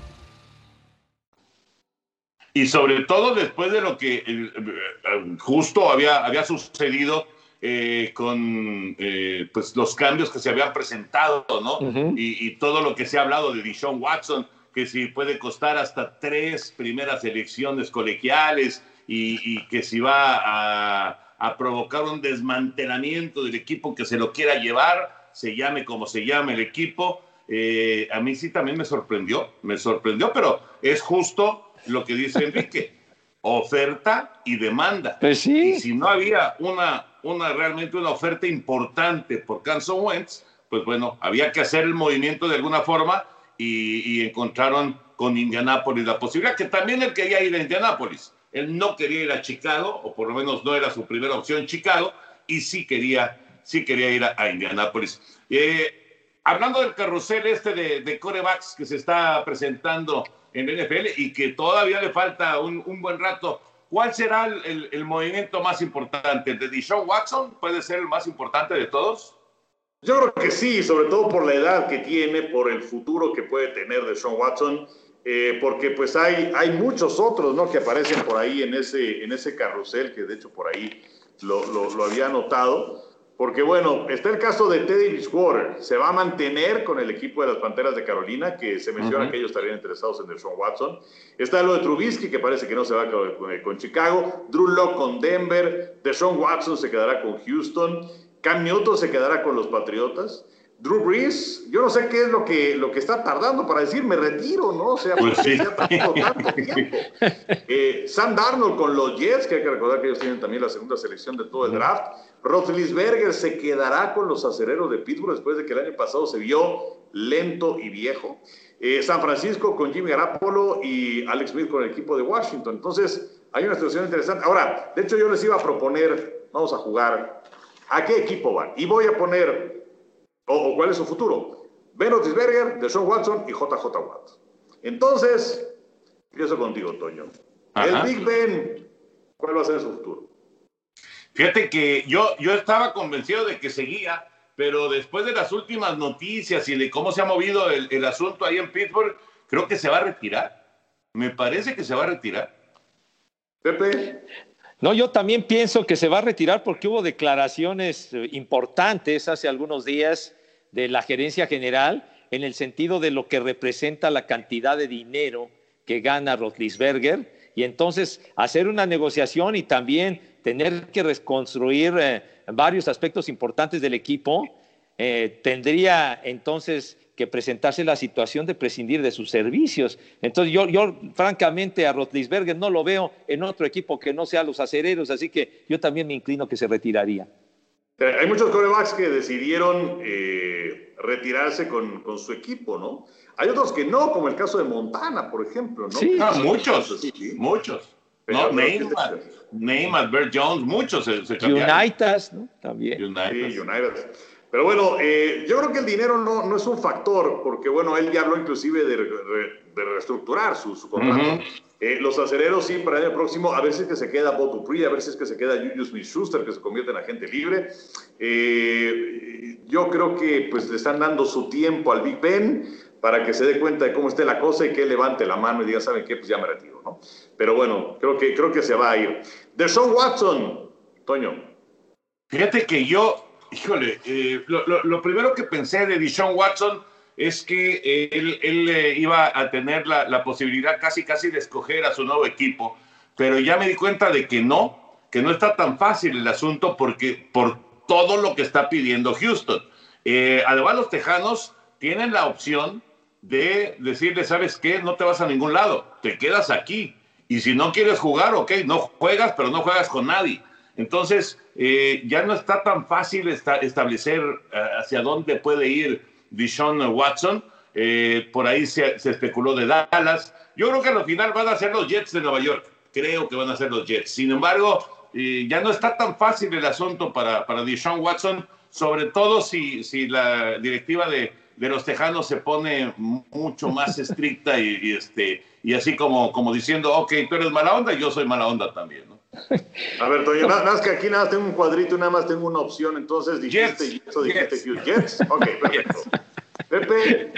Y sobre todo después de lo que eh, justo había, había sucedido eh, con eh, pues los cambios que se habían presentado, ¿no? Uh -huh. y, y, todo lo que se ha hablado de Dishon Watson, que si puede costar hasta tres primeras elecciones colegiales y, y que si va a, a, provocar un desmantelamiento del equipo que se lo quiera llevar, se llame como se llame el equipo. Eh, a mí sí también me sorprendió, me sorprendió, pero es justo lo que dice Enrique, oferta y demanda. Pues sí. Y si no había una, una realmente una oferta importante por Carson Wentz, pues bueno, había que hacer el movimiento de alguna forma y, y encontraron con Indianápolis la posibilidad, que también él quería ir a Indianápolis. Él no quería ir a Chicago, o por lo menos no era su primera opción Chicago, y sí quería, sí quería ir a, a Indianápolis. Eh, hablando del carrusel este de, de corebacks que se está presentando en el NFL y que todavía le falta un, un buen rato. ¿Cuál será el, el, el, movimiento más importante? ¿El de Deshaun Watson puede ser el más importante de todos? Yo creo que sí, sobre todo por la edad que tiene, por el futuro que puede tener Deshaun Watson, eh, porque pues hay, hay muchos otros ¿no? que aparecen por ahí en ese, en ese carrusel, que de hecho por ahí lo, lo, lo había notado. Porque bueno, está el caso de Teddy Bridgewater. Se va a mantener con el equipo de las Panteras de Carolina, que se menciona uh -huh. que ellos estarían interesados en Deshaun Watson. Está lo de Trubisky, que parece que no se va con, con Chicago. Drew Locke con Denver. Deshaun Watson se quedará con Houston. Cam Newton se quedará con los Patriotas. Drew Brees, yo no sé qué es lo que, lo que está tardando para decir me retiro, ¿no? O sea, pues sí. se ha tardado tanto [laughs] tiempo. Eh, Sam Darnold con los Jets, que hay que recordar que ellos tienen también la segunda selección de todo el draft. Roethlisberger se quedará con los acereros de Pittsburgh después de que el año pasado se vio lento y viejo. Eh, San Francisco con Jimmy Garapolo y Alex Smith con el equipo de Washington. Entonces, hay una situación interesante. Ahora, de hecho, yo les iba a proponer, vamos a jugar, ¿a qué equipo van? Y voy a poner o, o, cuál es su futuro. Ben Roethlisberger, Deshaun Watson y JJ Watt. Entonces, empiezo contigo, Toño. Ajá. El Big Ben, ¿cuál va a ser su futuro? Fíjate que yo, yo estaba convencido de que seguía, pero después de las últimas noticias y de cómo se ha movido el, el asunto ahí en Pittsburgh, creo que se va a retirar. Me parece que se va a retirar. Pepe. No, yo también pienso que se va a retirar porque hubo declaraciones eh, importantes hace algunos días de la gerencia general en el sentido de lo que representa la cantidad de dinero que gana Rotlisberger y entonces hacer una negociación y también tener que reconstruir eh, varios aspectos importantes del equipo. eh, tendría entonces que presentarse la situación de prescindir de sus servicios. Entonces yo, yo francamente a Rotlisberger no lo veo en otro equipo que no sea los acereros, así que yo también me inclino que se retiraría. Eh, hay muchos corebacks que decidieron eh, retirarse con, con, su equipo, ¿no? Hay otros que no, como el caso de Montana, por ejemplo, ¿no? Sí, ah, muchos, sí, muchos. no, Neymar, Neymar, Bert Jones, muchos se, se Unitas, ¿no? También. United. Sí, United. Pero bueno, eh, yo creo que el dinero no, no, es un factor, porque bueno, él ya habló inclusive de, de reestructurar su, su contrato. eh, los acereros sí, para el año próximo, a veces que se queda Dupree, a veces que se queda Julius Smith-Schuster, que se convierte en agente libre. Eh, yo creo que pues le están dando su tiempo al Big Ben para que se dé cuenta de cómo esté la cosa y que levante la mano y diga, ¿saben qué? Pues ya me retiro, ¿no? Pero bueno, creo que, creo que se va a ir. De Sean Watson, Toño. Fíjate que yo Híjole, eh, lo, primero que pensé de Deshaun Watson es que eh, él, él eh, iba a tener la, la, posibilidad casi casi de escoger a su nuevo equipo, pero ya me di cuenta de que no, que no está tan fácil el asunto porque por todo lo que está pidiendo Houston. Eh, además, los Tejanos tienen la opción de decirle, ¿sabes qué? No te vas a ningún lado, te quedas aquí. Y si no quieres jugar, ok, no juegas, pero no juegas con nadie. Entonces, eh, ya no está tan fácil esta, establecer uh, hacia dónde puede ir Dishon Watson. Eh, por ahí se, especuló de Dallas. Yo creo que al final van a ser los Jets de Nueva York. Creo que van a ser los Jets. Sin embargo, ya no está tan fácil el asunto para, para Watson, sobre todo si, si la directiva de, de los Tejanos se pone mucho más estricta y, y, este, y así como, como diciendo, ok, tú eres mala onda, yo soy mala onda también. ¿no? A ver, Toño, [laughs] nada más que aquí nada más tengo un cuadrito y nada más tengo una opción, entonces dijiste Jets, y eso dijiste Jets. Jets. Ok, perfecto. Pepe.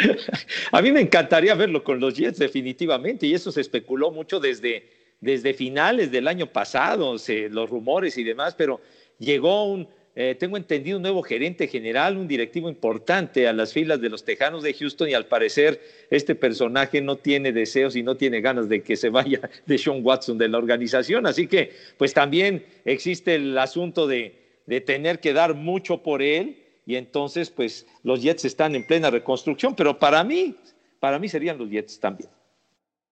A mí me encantaría verlo con los Jets, definitivamente, y eso se especuló mucho desde, desde finales del año pasado, se, los rumores y demás, pero llegó un, eh, tengo entendido, un nuevo gerente general, un directivo importante a las filas de los Tejanos de Houston y al parecer este personaje no tiene deseos y no tiene ganas de que se vaya [laughs] de Sean Watson de la organización. Así que, pues también existe el asunto de, de tener que dar mucho por él y entonces, pues los Jets están en plena reconstrucción, pero para mí, para mí serían los Jets también.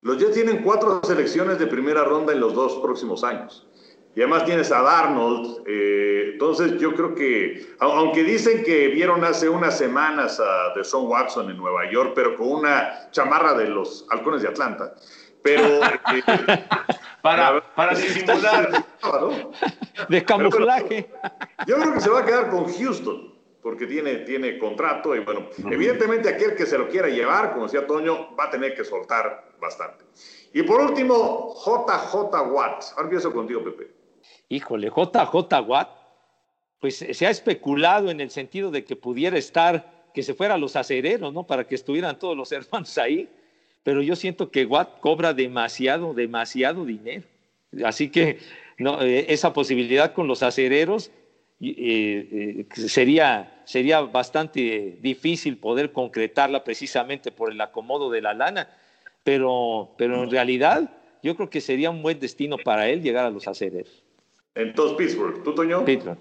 Los Jets tienen cuatro selecciones de primera ronda en los dos próximos años. Y además tienes a Darnold. Eh, entonces yo creo que, aunque dicen que vieron hace unas semanas a Deshaun Watson en Nueva York, pero con una chamarra de los halcones de Atlanta. Pero... [laughs] Eh, para, para disimular. ¿no? Yo creo que se va a quedar con Houston porque tiene, tiene contrato y bueno, evidentemente aquel que se lo quiera llevar, como decía Toño, va a tener que soltar bastante. Y por último, JJ Watt. Ahora empiezo contigo, Pepe. Híjole, JJ Watt, pues se ha especulado en el sentido de que pudiera estar, que se fuera a los acereros, ¿no? Para que estuvieran todos los [laughs] hermanos ahí. Pero yo siento que Watt cobra demasiado, demasiado dinero. Así que eh, esa posibilidad con los acereros eh, eh, sería, sería bastante difícil poder concretarla precisamente por el acomodo de la lana, pero, pero en realidad yo creo que sería un buen destino para él llegar a los acereros. Entonces, Pittsburgh, ¿tú, Toño? Pittsburgh.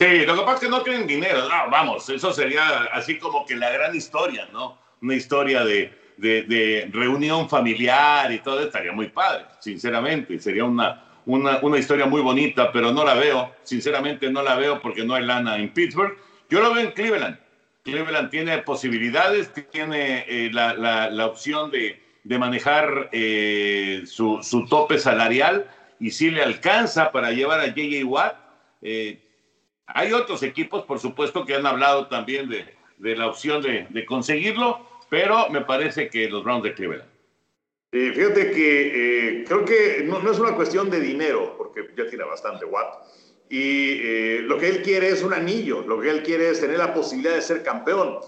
Sí, lo que pasa es que no tienen dinero. No, vamos, eso sería así como que la gran historia, ¿no? Una historia de, de, de reunión familiar y todo, estaría muy padre, sinceramente. Sería una, una, una, historia muy bonita, pero no la veo, sinceramente no la veo porque no hay lana en Pittsburgh. Yo lo veo en Cleveland. Cleveland tiene posibilidades, tiene eh, la, la, la, opción de, de manejar eh, su, su, tope salarial y si le alcanza para llevar a JJ Watt. Eh, hay otros equipos, por supuesto, que han hablado también de, de la opción de, conseguirlo, pero me parece que los Browns de Cleveland. Fíjate que eh, creo que no, no, es una cuestión de dinero, porque ya tiene bastante Watt. Y eh, lo que él quiere es un anillo, lo que él quiere es tener la posibilidad de ser campeón.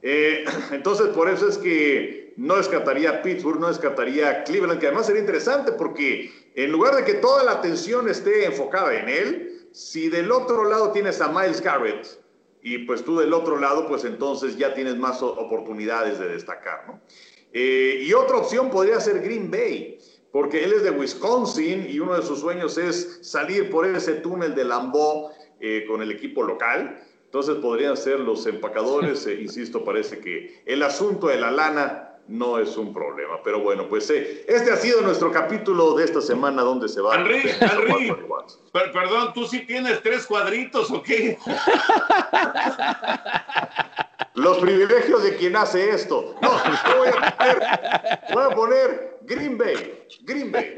Eh, [laughs] entonces, por eso es que no descartaría Pittsburgh, no descartaría Cleveland, que además sería interesante porque en lugar de que toda la atención esté enfocada en él, si del otro lado tienes a Miles Garrett y pues tú del otro lado, pues entonces ya tienes más oportunidades de destacar, ¿no? Eh, y otra opción podría ser Green Bay, porque él es de Wisconsin y uno de sus sueños es salir por ese túnel de Lambeau eh, con el equipo local. Entonces podrían ser los empacadores, [laughs] eh, insisto, parece que el asunto de la lana no es un problema. Pero bueno, pues eh, este ha sido nuestro capítulo de esta semana donde se va. Henry, [laughs] Henry, per- perdón, ¿tú sí tienes tres cuadritos o qué? [laughs] Los privilegios de quien hace esto. No, [laughs] yo voy a poner, voy a poner Green Bay. Green Bay.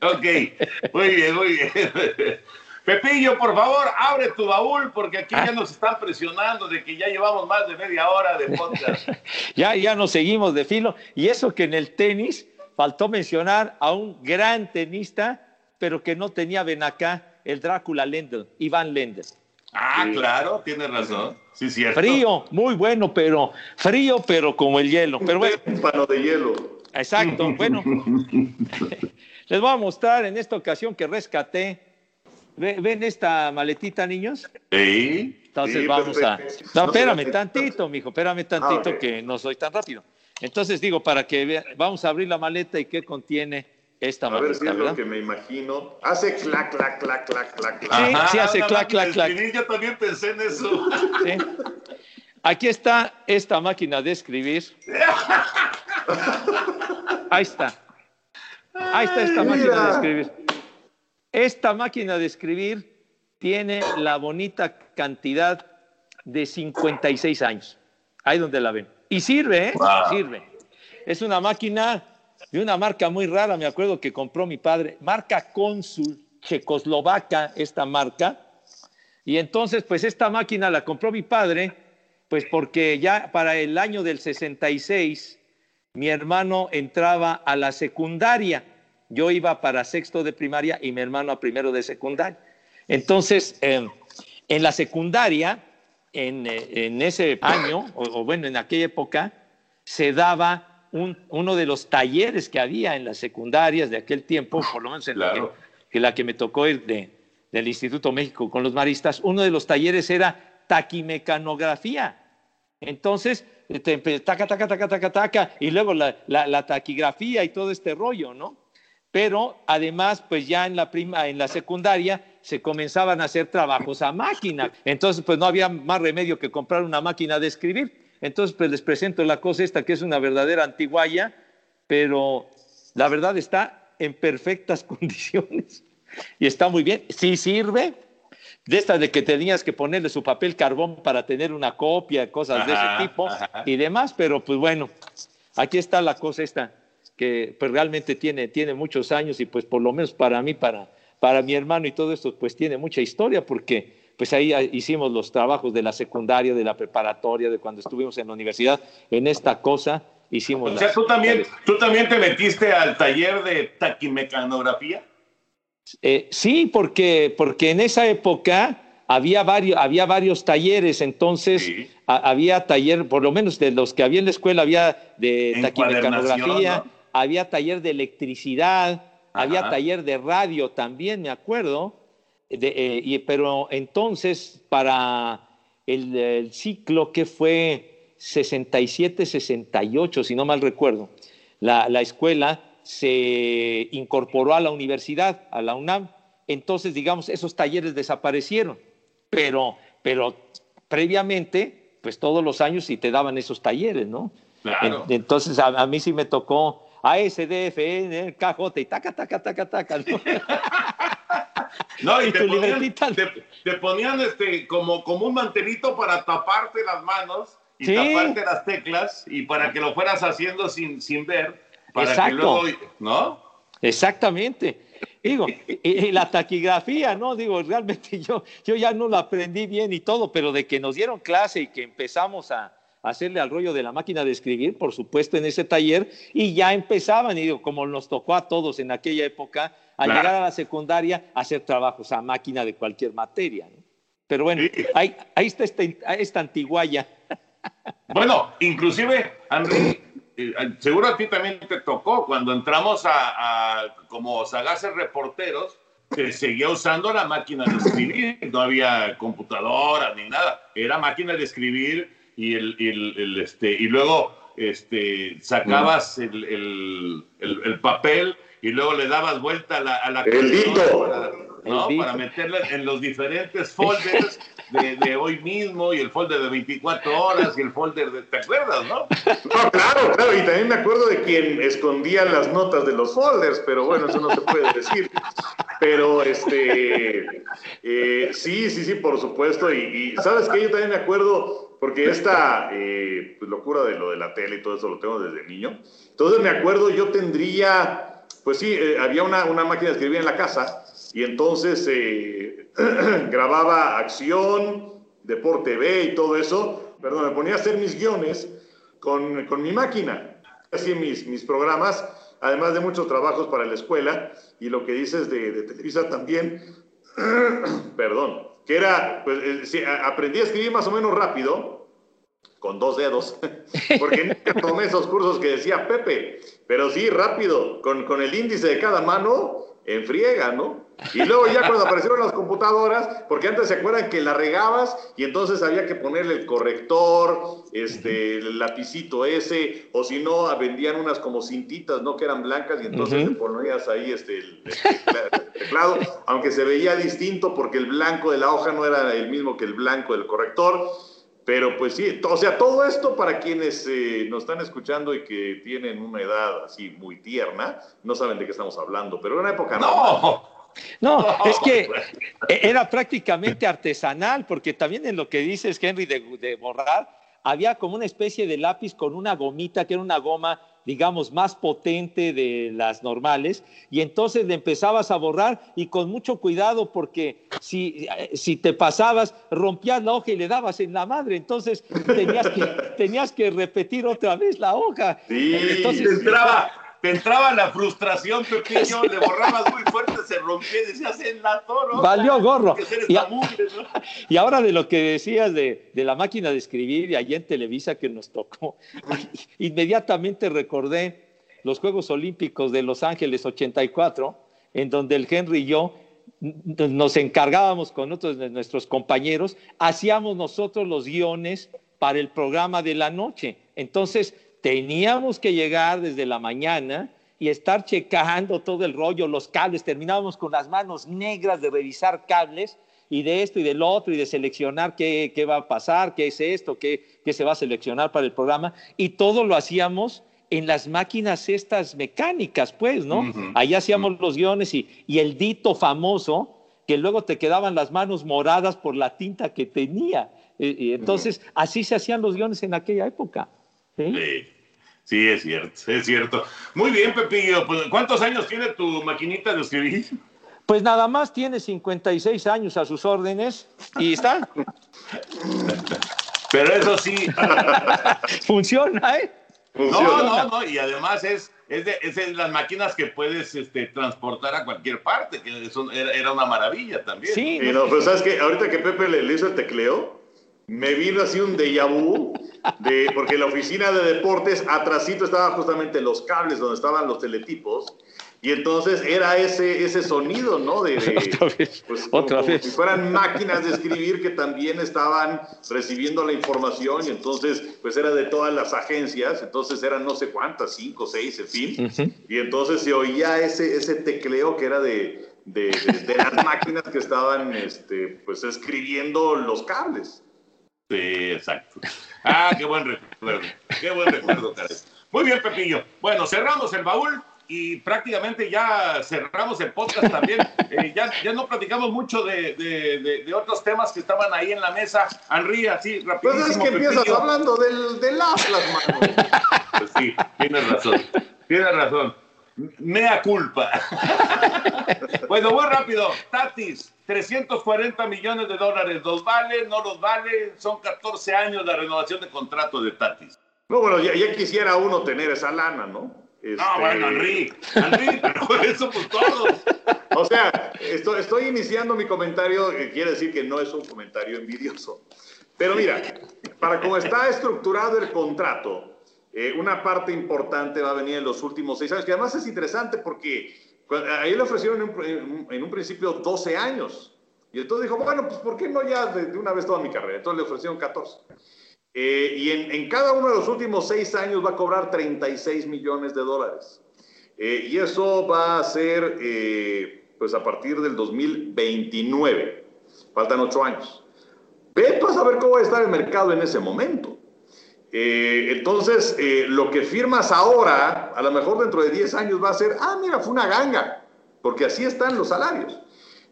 Ok, muy bien, muy bien. Pepillo, por favor, abre tu baúl porque aquí ya nos están presionando de que ya llevamos más de media hora de podcast. [laughs] ya, ya nos seguimos de filo. Y eso que en el tenis faltó mencionar a un gran tenista, pero que no tenía ven acá, el Drácula Lendl, Iván Lendl. Ah, claro, tienes razón. Sí, cierto. Frío, muy bueno, pero frío, pero como el hielo. Pero bueno, Tímpano de hielo. exacto. Bueno, [laughs] [laughs] les voy a mostrar en esta ocasión que rescaté. Ve- ¿Ven esta maletita, niños? Sí. Entonces Sí, vamos a. perfecto. No, espérame tantito, mijo, espérame tantito Ah, ok. que no soy tan rápido. Entonces digo, para que vean, vamos a abrir la maleta y qué contiene esta A ver maleta, si es lo ¿verdad? que me imagino. Hace clac, clac, clac, clac, clac, clac. Sí, sí hace una clac, clac, clac. Yo también pensé en eso. Sí. Aquí está esta máquina de escribir. [laughs] Ahí está. Ahí está esta máquina de escribir. Esta máquina de escribir tiene la bonita cantidad de 56 años. Ahí donde la ven. Y sirve, ¿eh? Wow. Sirve. Es una máquina de una marca muy rara, me acuerdo que compró mi padre, marca Consul, checoslovaca, esta marca. Y entonces, pues esta máquina la compró mi padre, pues porque ya para el año del 66 mi hermano entraba a la secundaria. Yo iba para sexto de primaria y mi hermano a primero de secundaria. Entonces, eh, en la secundaria, en, eh, en ese año, o, o bueno, en aquella época, se daba un- uno de los talleres que había en las secundarias de aquel tiempo, por lo menos en la, Claro. que, que la que me tocó ir de, del Instituto México con los maristas, uno de los talleres era taquimecanografía. Entonces, taca, taca, taca, taca, taca, y luego la, la- la taquigrafía y todo este rollo, ¿no? Pero además, pues ya en la prima, en la secundaria, se comenzaban a hacer trabajos a máquina. Entonces, pues no había más remedio que comprar una máquina de escribir. Entonces, pues les presento la cosa esta, que es una verdadera antiguaya, pero la verdad está en perfectas [laughs] condiciones y está muy bien. Sí sirve, de estas de que tenías que ponerle su papel carbón para tener una copia, cosas de Ajá, ese tipo ajá. y demás, pero pues bueno, aquí está la cosa esta, que pues realmente tiene, tiene muchos años y pues por lo menos para mí, para, para mi hermano y todo esto, pues tiene mucha historia porque pues ahí ah, hicimos los trabajos de la secundaria, de la preparatoria, de cuando estuvimos en la universidad, en esta cosa hicimos... O sea, ¿tú también, ¿tú también te metiste al taller de taquimecanografía? Eh, sí, porque, porque en esa época había varios, había varios talleres, entonces a- había taller, por lo menos de los que había en la escuela, había de taquimecanografía, había taller de electricidad, había taller de radio también, me acuerdo, de- eh, y- pero entonces para el, el ciclo que fue 67-68, si no mal recuerdo, la, la escuela se incorporó a la universidad, a la UNAM. Entonces, digamos, esos talleres desaparecieron, pero, pero previamente, pues todos los años sí te daban esos talleres, ¿no? Claro. En- entonces, a, a mí sí me tocó ASDFN, KJ y taca, taca, taca, taca, ¿no? [laughs] No, y Y te tu ponían, te, te ponían este, como, como un mantelito para taparte las manos y Sí. taparte las teclas y para que lo fueras haciendo sin, sin ver, para que Exacto. luego, ¿no? Exactamente. Digo, y, y la taquigrafía, ¿no? Digo, realmente [laughs] yo, yo ya no la aprendí bien y todo, pero de que nos dieron clase y que empezamos a hacerle al rollo de la máquina de escribir, por supuesto, en ese taller, y ya empezaban, y digo, como nos tocó a todos en aquella época, al Claro. llegar a la secundaria, a hacer trabajos a máquina de cualquier materia, ¿no? Pero bueno, ahí, ahí está esta, esta antiguaya. [laughs] Bueno, inclusive, Henry, eh, seguro a ti también te tocó cuando entramos a, a- como sagaces reporteros, se seguía usando la máquina de escribir, no había computadora ni nada, era máquina de escribir y, el, y el- el, este, y luego este, sacabas el, el- el- el papel y luego le dabas vuelta a la... a la para- ¿no? Para meterla en los diferentes folders de, hoy mismo y el folder de 24 horas y el folder de... ¿Te acuerdas, no? No, claro, claro. Y también me acuerdo de quien escondía las notas de los folders, pero bueno, eso no se puede decir. Pero, este, eh, sí, sí, sí, por supuesto. Y, ¿sabes qué? Yo también me acuerdo, porque esta eh, pues, locura de lo de la tele y todo eso lo tengo desde niño. Entonces me acuerdo, yo tendría, pues sí, eh, había una, una máquina de escribir en la casa y entonces [clears throat] grababa acción, deporte B y todo eso. Perdón, me ponía a hacer mis guiones con, con mi máquina. Así mis, mis programas además de muchos trabajos para la escuela y lo que dices de, de Televisa también, [clears throat] perdón, que era, pues eh, aprendí a escribir más o menos rápido, con dos dedos, [laughs] porque nunca tomé esos cursos que decía Pepe, pero sí rápido, con, con el índice de cada mano, en friega, ¿no? Y luego ya cuando aparecieron las computadoras, porque antes se acuerdan que la regabas y entonces había que ponerle el corrector, este, el lapicito ese, o si no, vendían unas como cintitas, ¿no? Que eran blancas y entonces te ponías ahí este, el, teclado, aunque se veía distinto porque el blanco de la hoja no era el mismo que el blanco del corrector. Pero pues sí, o sea, todo esto para quienes eh, nos están escuchando y que tienen una edad así muy tierna, no saben de qué estamos hablando, pero en una época no. No, es que era prácticamente artesanal, porque también en lo que dices, Henry, de, de borrar, había como una especie de lápiz con una gomita, que era una goma digamos, más potente de las normales, y entonces le empezabas a borrar y con mucho cuidado porque si, si te pasabas, rompías la hoja y le dabas en la madre, entonces tenías que, [laughs] tenías que repetir otra vez la hoja. Sí, entonces, entraba, te entraba la frustración, Pepillo, [laughs] le borrabas muy fuerte, se rompía y decías en la toro. Valió gorro. [laughs] Y, ahora de lo que decías de, de, la máquina de escribir y allí en Televisa que nos tocó, inmediatamente recordé los Juegos Olímpicos de Los Ángeles 84, en donde el Henry y yo nos encargábamos con otros de nuestros compañeros, hacíamos nosotros los guiones para el programa de la noche. Entonces, teníamos que llegar desde la mañana y estar checando todo el rollo, los cables, terminábamos con las manos negras de revisar cables y de esto y del otro y de seleccionar qué, qué va a pasar, qué es esto, qué, qué, se va a seleccionar para el programa y todo lo hacíamos en las máquinas estas mecánicas, pues, ¿no? Ahí hacíamos los guiones y, y el dito famoso, que luego te quedaban las manos moradas por la tinta que tenía. Y, entonces, así se hacían los guiones en aquella época. ¿Sí? Sí, es cierto, es cierto. Muy bien, Pepillo. Pues, ¿Cuántos años tiene tu maquinita de escribir? Pues nada más tiene 56 años a sus órdenes y está. [laughs] Pero eso sí. [laughs] Funciona, ¿eh? No, no, no. Y además es, es, de, es de las máquinas que puedes este, transportar a cualquier parte, que eso era, una maravilla también. Sí. no, pero sabes que ahorita que Pepe le, le hizo el tecleo, me vino así un déjà vu, de, porque la oficina de deportes, atrásito estaban justamente los cables donde estaban los teletipos, y entonces era ese, ese sonido, ¿no? De, [laughs] otra vez, pues, otra como, vez. si fueran máquinas de escribir que también estaban recibiendo la información, y entonces, pues era de todas las agencias, entonces eran no sé cuántas, cinco, seis, en fin, y entonces se oía ese, ese tecleo que era de, de, de las máquinas que estaban, este, pues, escribiendo los cables. Sí, exacto. Ah, qué buen recuerdo. Qué buen recuerdo, Karen. Muy bien, Pepillo. Bueno, cerramos el baúl y prácticamente ya cerramos el podcast también. Eh, ya, ya no platicamos mucho de, de, de, otros temas que estaban ahí en la mesa. Henry, así rapidísimo. Pues es que empiezas hablando del, del Atlas, mano. Pues sí, tienes razón. Tienes razón. Mea culpa. [laughs] bueno, muy rápido. Tatis, 340 millones de dólares. ¿Los vale? ¿No los vale? Son 14 años de renovación de contrato de Tatis. No, bueno, ya, ya quisiera uno tener esa lana, ¿no? Este... No, bueno, Henry, Henry, pero eso pues todos. O sea, estoy, estoy iniciando mi comentario, que quiere decir que no es un comentario envidioso. Pero mira, para cómo está estructurado el contrato, eh, una parte importante va a venir en los últimos seis años, que además es interesante porque ahí le ofrecieron en un, en un, principio 12 años. Y entonces dijo, bueno, pues ¿por qué no ya de, de una vez toda mi carrera? Entonces le ofrecieron 14. Eh, y en, en, cada uno de los últimos seis años va a cobrar 36 millones de dólares. Eh, y eso va a ser, eh, pues a partir del 2029. Faltan ocho años. Ve a saber cómo va a estar el mercado en ese momento. Eh, entonces, eh, lo que firmas ahora, a lo mejor dentro de 10 años va a ser, ah, mira, fue una ganga, porque así están los salarios.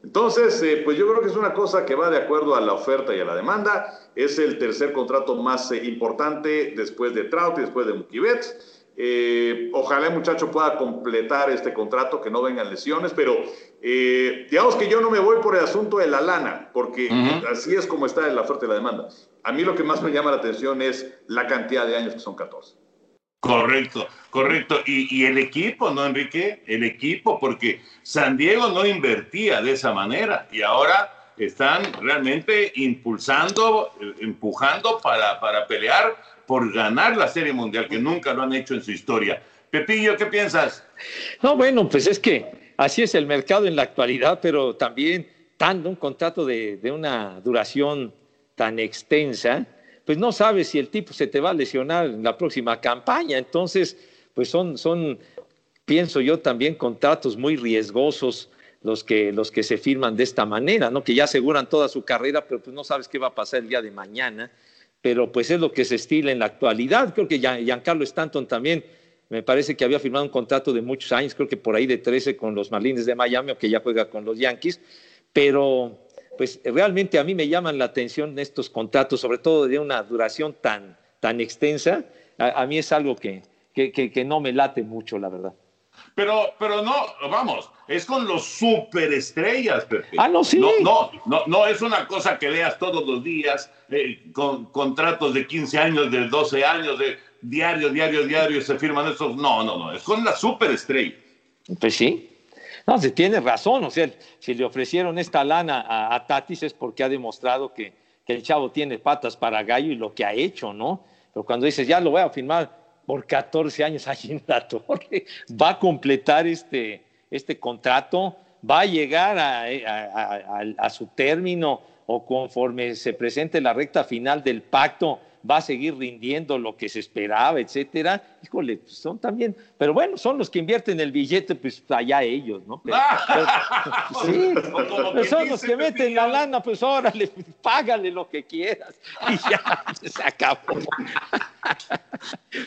Entonces, eh, pues yo creo que es una cosa que va de acuerdo a la oferta y a la demanda. Es el tercer contrato más importante después de Trout y después de Mookie eh, ojalá el muchacho pueda completar este contrato, que no vengan lesiones, pero eh, digamos que yo no me voy por el asunto de la lana, porque así es como está la oferta y la demanda. A mí lo que más me llama la atención es la cantidad de años que son 14. Correcto, correcto. Y, y, el equipo, ¿no, Enrique? El equipo, porque San Diego no invertía de esa manera y ahora están realmente impulsando, eh, empujando para, para pelear por ganar la Serie Mundial, que nunca lo han hecho en su historia. Pepillo, ¿qué piensas? No, bueno, pues es que así es el mercado en la actualidad, pero también dando un contrato de, una duración tan extensa, pues no sabes si el tipo se te va a lesionar en la próxima campaña. Entonces, pues son, son pienso yo, también contratos muy riesgosos los que, los que se firman de esta manera, ¿no? que ya aseguran toda su carrera, pero pues no sabes qué va a pasar el día de mañana pero pues es lo que se estila en la actualidad. Creo que Giancarlo Stanton también me parece que había firmado un contrato de muchos años, creo que por ahí de 13 con los Marlins de Miami, o que ya juega con los Yankees, pero pues realmente a mí me llaman la atención estos contratos, sobre todo de una duración tan, tan extensa, a, mí es algo que, que, que no me late mucho, la verdad. Pero, pero no, vamos, es con los superestrellas, Pepe. Ah, no, sí. No, no, no, es una cosa que leas todos los días, eh, con contratos de 15 años, de 12 años, de diario, diario, diario, se firman esos. No, no, no, es con la superestrella. Pues sí. No, se tiene razón, o sea, si le ofrecieron esta lana a, a Tatis es porque ha demostrado que, que el chavo tiene patas para gallo y lo que ha hecho, ¿no? Pero cuando dices, ya lo voy a firmar por 14 años allí en la torre, va a completar este, este contrato, va a llegar a, su término o conforme se presente la recta final del pacto, va a seguir rindiendo lo que se esperaba, etcétera. Híjole, pues son también, pero bueno, son los que invierten el billete, pues allá ellos, ¿no? [laughs] sí, son los que meten la lana, pues órale, págale lo que quieras [laughs] y ya se acabó.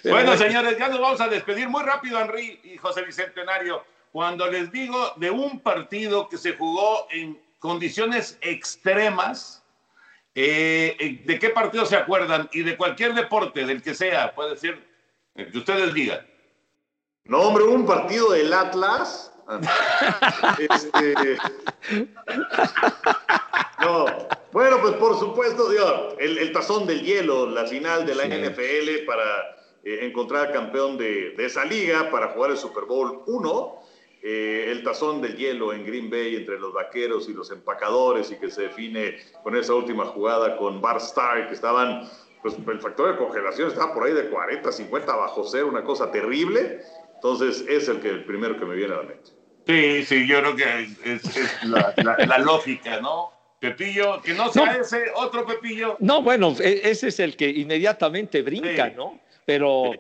bueno, señores, ya nos vamos a despedir muy rápido, Henry y José Bicentenario. Cuando les digo de un partido que se jugó en condiciones extremas, eh, eh, ¿De qué partido se acuerdan? Y de cualquier deporte, del que sea, puede ser, el que ustedes digan. No, hombre, un partido del Atlas. [laughs] Este, no, bueno, pues por supuesto, Dios, el, tazón del hielo, la final de la NFL para eh, encontrar campeón de, de, esa liga, para jugar el Super Bowl 1. Eh, el tazón del hielo en Green Bay entre los vaqueros y los empacadores y que se define con esa última jugada con Bar Star, que estaban, pues el factor de congelación estaba por ahí de 40, 50 bajo cero, una cosa terrible. Entonces es el, que, el primero que me viene a la mente. Sí, sí, yo creo que es, la, lógica, ¿no? Pepillo, que no sea ese otro Pepillo. No, bueno, e, ese es el que inmediatamente brinca, ¿no? Pero,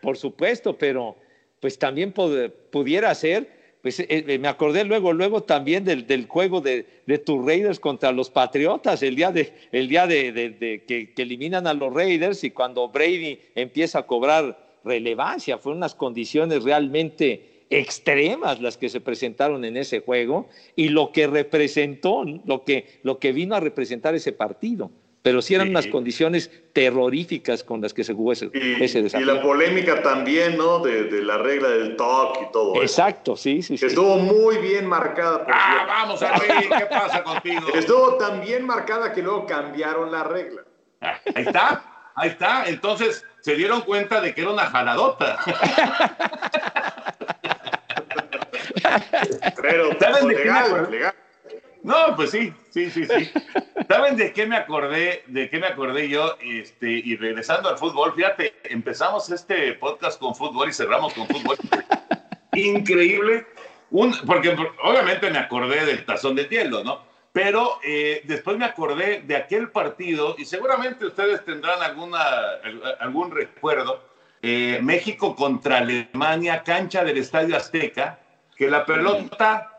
por supuesto, pero pues también pudiera ser pues eh, eh, me acordé luego, luego también del, del juego de, de, tus Raiders contra los Patriotas, el día, de, el día de, que, que, eliminan a los Raiders y cuando Brady empieza a cobrar relevancia, fueron unas condiciones realmente extremas las que se presentaron en ese juego y lo que representó, lo que, lo que vino a representar ese partido pero sí eran unas condiciones terroríficas con las que se jugó ese, desafío. Y la polémica también, ¿no? De, la regla del talk y todo Exacto, sí, sí, sí. Estuvo muy bien marcada. ah, vamos a ver, ¿qué pasa contigo? [laughs] Estuvo tan bien marcada que luego cambiaron la regla. ahí está, ahí está. Entonces se dieron cuenta de que era una jaladota. [laughs] Pero, legal, legal. No, pues sí, sí, sí, sí. ¿Saben de qué me acordé? ¿De qué me acordé yo? Este, y regresando al fútbol, fíjate, empezamos este podcast con fútbol y cerramos con fútbol. Increíble. Un, porque obviamente me acordé del tazón de hielo, ¿no? Pero eh, después me acordé de aquel partido, y seguramente ustedes tendrán alguna, algún recuerdo, eh, México contra Alemania, cancha del Estadio Azteca, que la pelota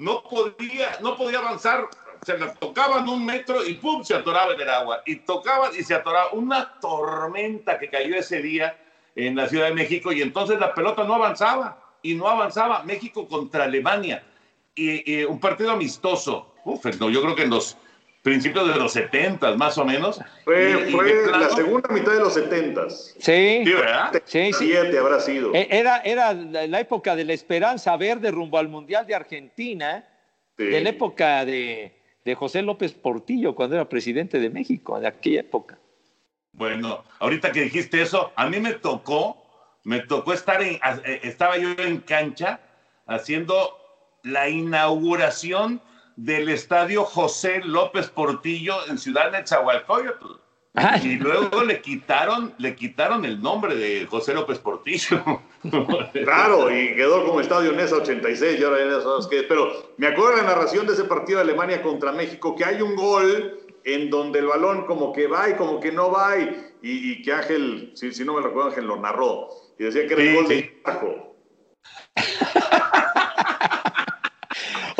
no podía, no podía avanzar, se la tocaban un metro y ¡pum! se atoraba en el agua. Y tocaban y se atoraba. Una tormenta que cayó ese día en la Ciudad de México y entonces la pelota no avanzaba y no avanzaba. México contra Alemania y, un partido amistoso. Uf, no, yo creo que en los principios de los 70 más o menos. Fue, la segunda mitad de los 70 Sí. Sí, ¿verdad? Sí, sí. Siete habrá sido. E, Era, era la época de la esperanza verde rumbo al Mundial de Argentina, Sí. de la época de, de José López Portillo, cuando era presidente de México, de aquella época. Bueno, ahorita que dijiste eso, a mí me tocó, me tocó estar en, eh, estaba yo en cancha haciendo la inauguración del estadio José López Portillo en Ciudad Nezahualcóyotl. Y luego le quitaron, le quitaron el nombre de José López Portillo. [laughs] Claro, y quedó como estadio Nesa 86 y ahora ya sabes qué. Pero me acuerdo de la narración de ese partido de Alemania contra México, que hay un gol en donde el balón como que va y como que no va y, y- y que Ángel, si, si no me recuerdo, Ángel lo narró y decía que era el gol de. [laughs]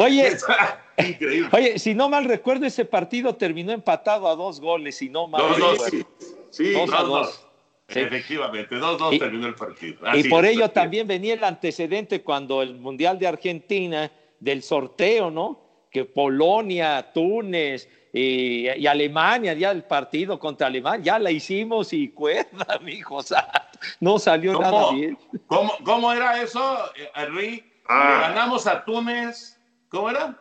Oye, [laughs] Increíble. oye, si no mal recuerdo, ese partido terminó empatado a dos goles, si no mal Dos, dos, recuerdo. sí. Dos a Dos, dos. dos. Sí. Efectivamente, 2-2 Y- terminó el partido. Y por es, ello es. también venía el antecedente cuando el Mundial de Argentina, del sorteo, ¿no? Que Polonia, Túnez y, y Alemania, ya el partido contra Alemania, ya la hicimos y cuerda, [laughs] mijo, o sea, no salió ¿Cómo? nada bien. ¿Cómo, cómo era eso, eh, Henry? Ah. Le ganamos a Túnez. ¿Cómo era?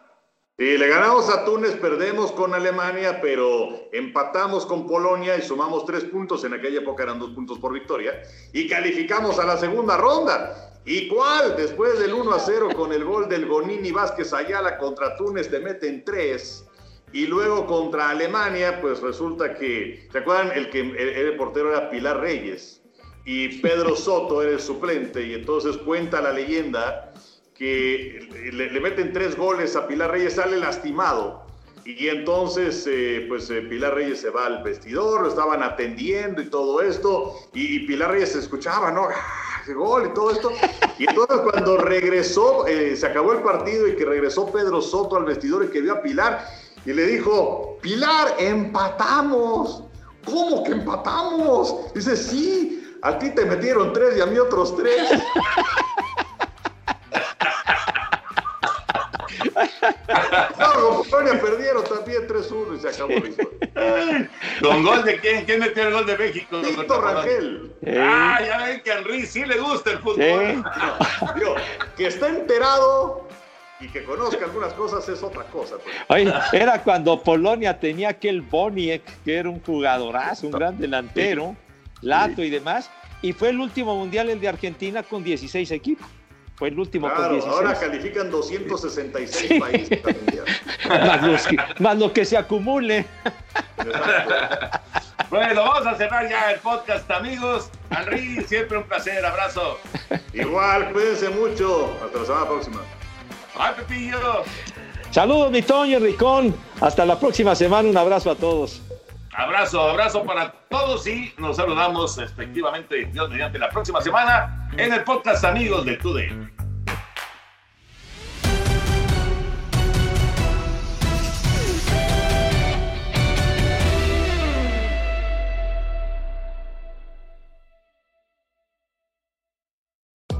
Y le ganamos a Túnez, perdemos con Alemania, pero empatamos con Polonia y sumamos tres puntos. En aquella época eran dos puntos por victoria. Y calificamos a la segunda ronda. ¿Y cuál? Después del 1 a 0 con el gol del Gonini Vázquez Ayala contra Túnez, te meten tres. Y luego contra Alemania, pues resulta que, ¿se acuerdan? El que el, el portero era Pilar Reyes y Pedro Soto era el suplente. Y entonces cuenta la leyenda que le, meten tres goles a Pilar Reyes, sale lastimado. Y entonces, eh, pues eh, Pilar Reyes se va al vestidor, lo estaban atendiendo y todo esto. Y, Pilar Reyes se escuchaba, ¿no? ¡Ah, gol y todo esto. Y entonces cuando regresó, eh, se acabó el partido y que regresó Pedro Soto al vestidor y que vio a Pilar y le dijo, Pilar, empatamos. ¿Cómo que empatamos? Dice, sí, a ti te metieron tres y a mí otros tres. [laughs] No, con Polonia perdieron también 3-1 y se acabó la historia. ¿Con gol de quién? ¿Quién metió el gol de México? Polonia. Rangel. Ah, ya ven que a Henry sí le gusta el fútbol. Digo, que está enterado y que conozca algunas cosas es otra cosa. pues. Oye, era cuando Polonia tenía aquel Boniek, que era un jugadorazo, un gran delantero, Lato y demás, y fue el último mundial el de Argentina con 16 equipos. Fue el último con Claro, 16. ahora califican 266 Sí. países [laughs] más, los que, más lo que se acumule. Bueno, vamos a cerrar ya el podcast, amigos. Henry, siempre un placer. Abrazo. Igual, cuídense mucho. Hasta la semana próxima. Ay, Pepillo. Saludos, mi Toño Ricón. Hasta la próxima semana. Un abrazo a todos. Abrazo, abrazo para todos y nos saludamos respectivamente, Dios mediante, la próxima semana en el podcast Amigos de Today.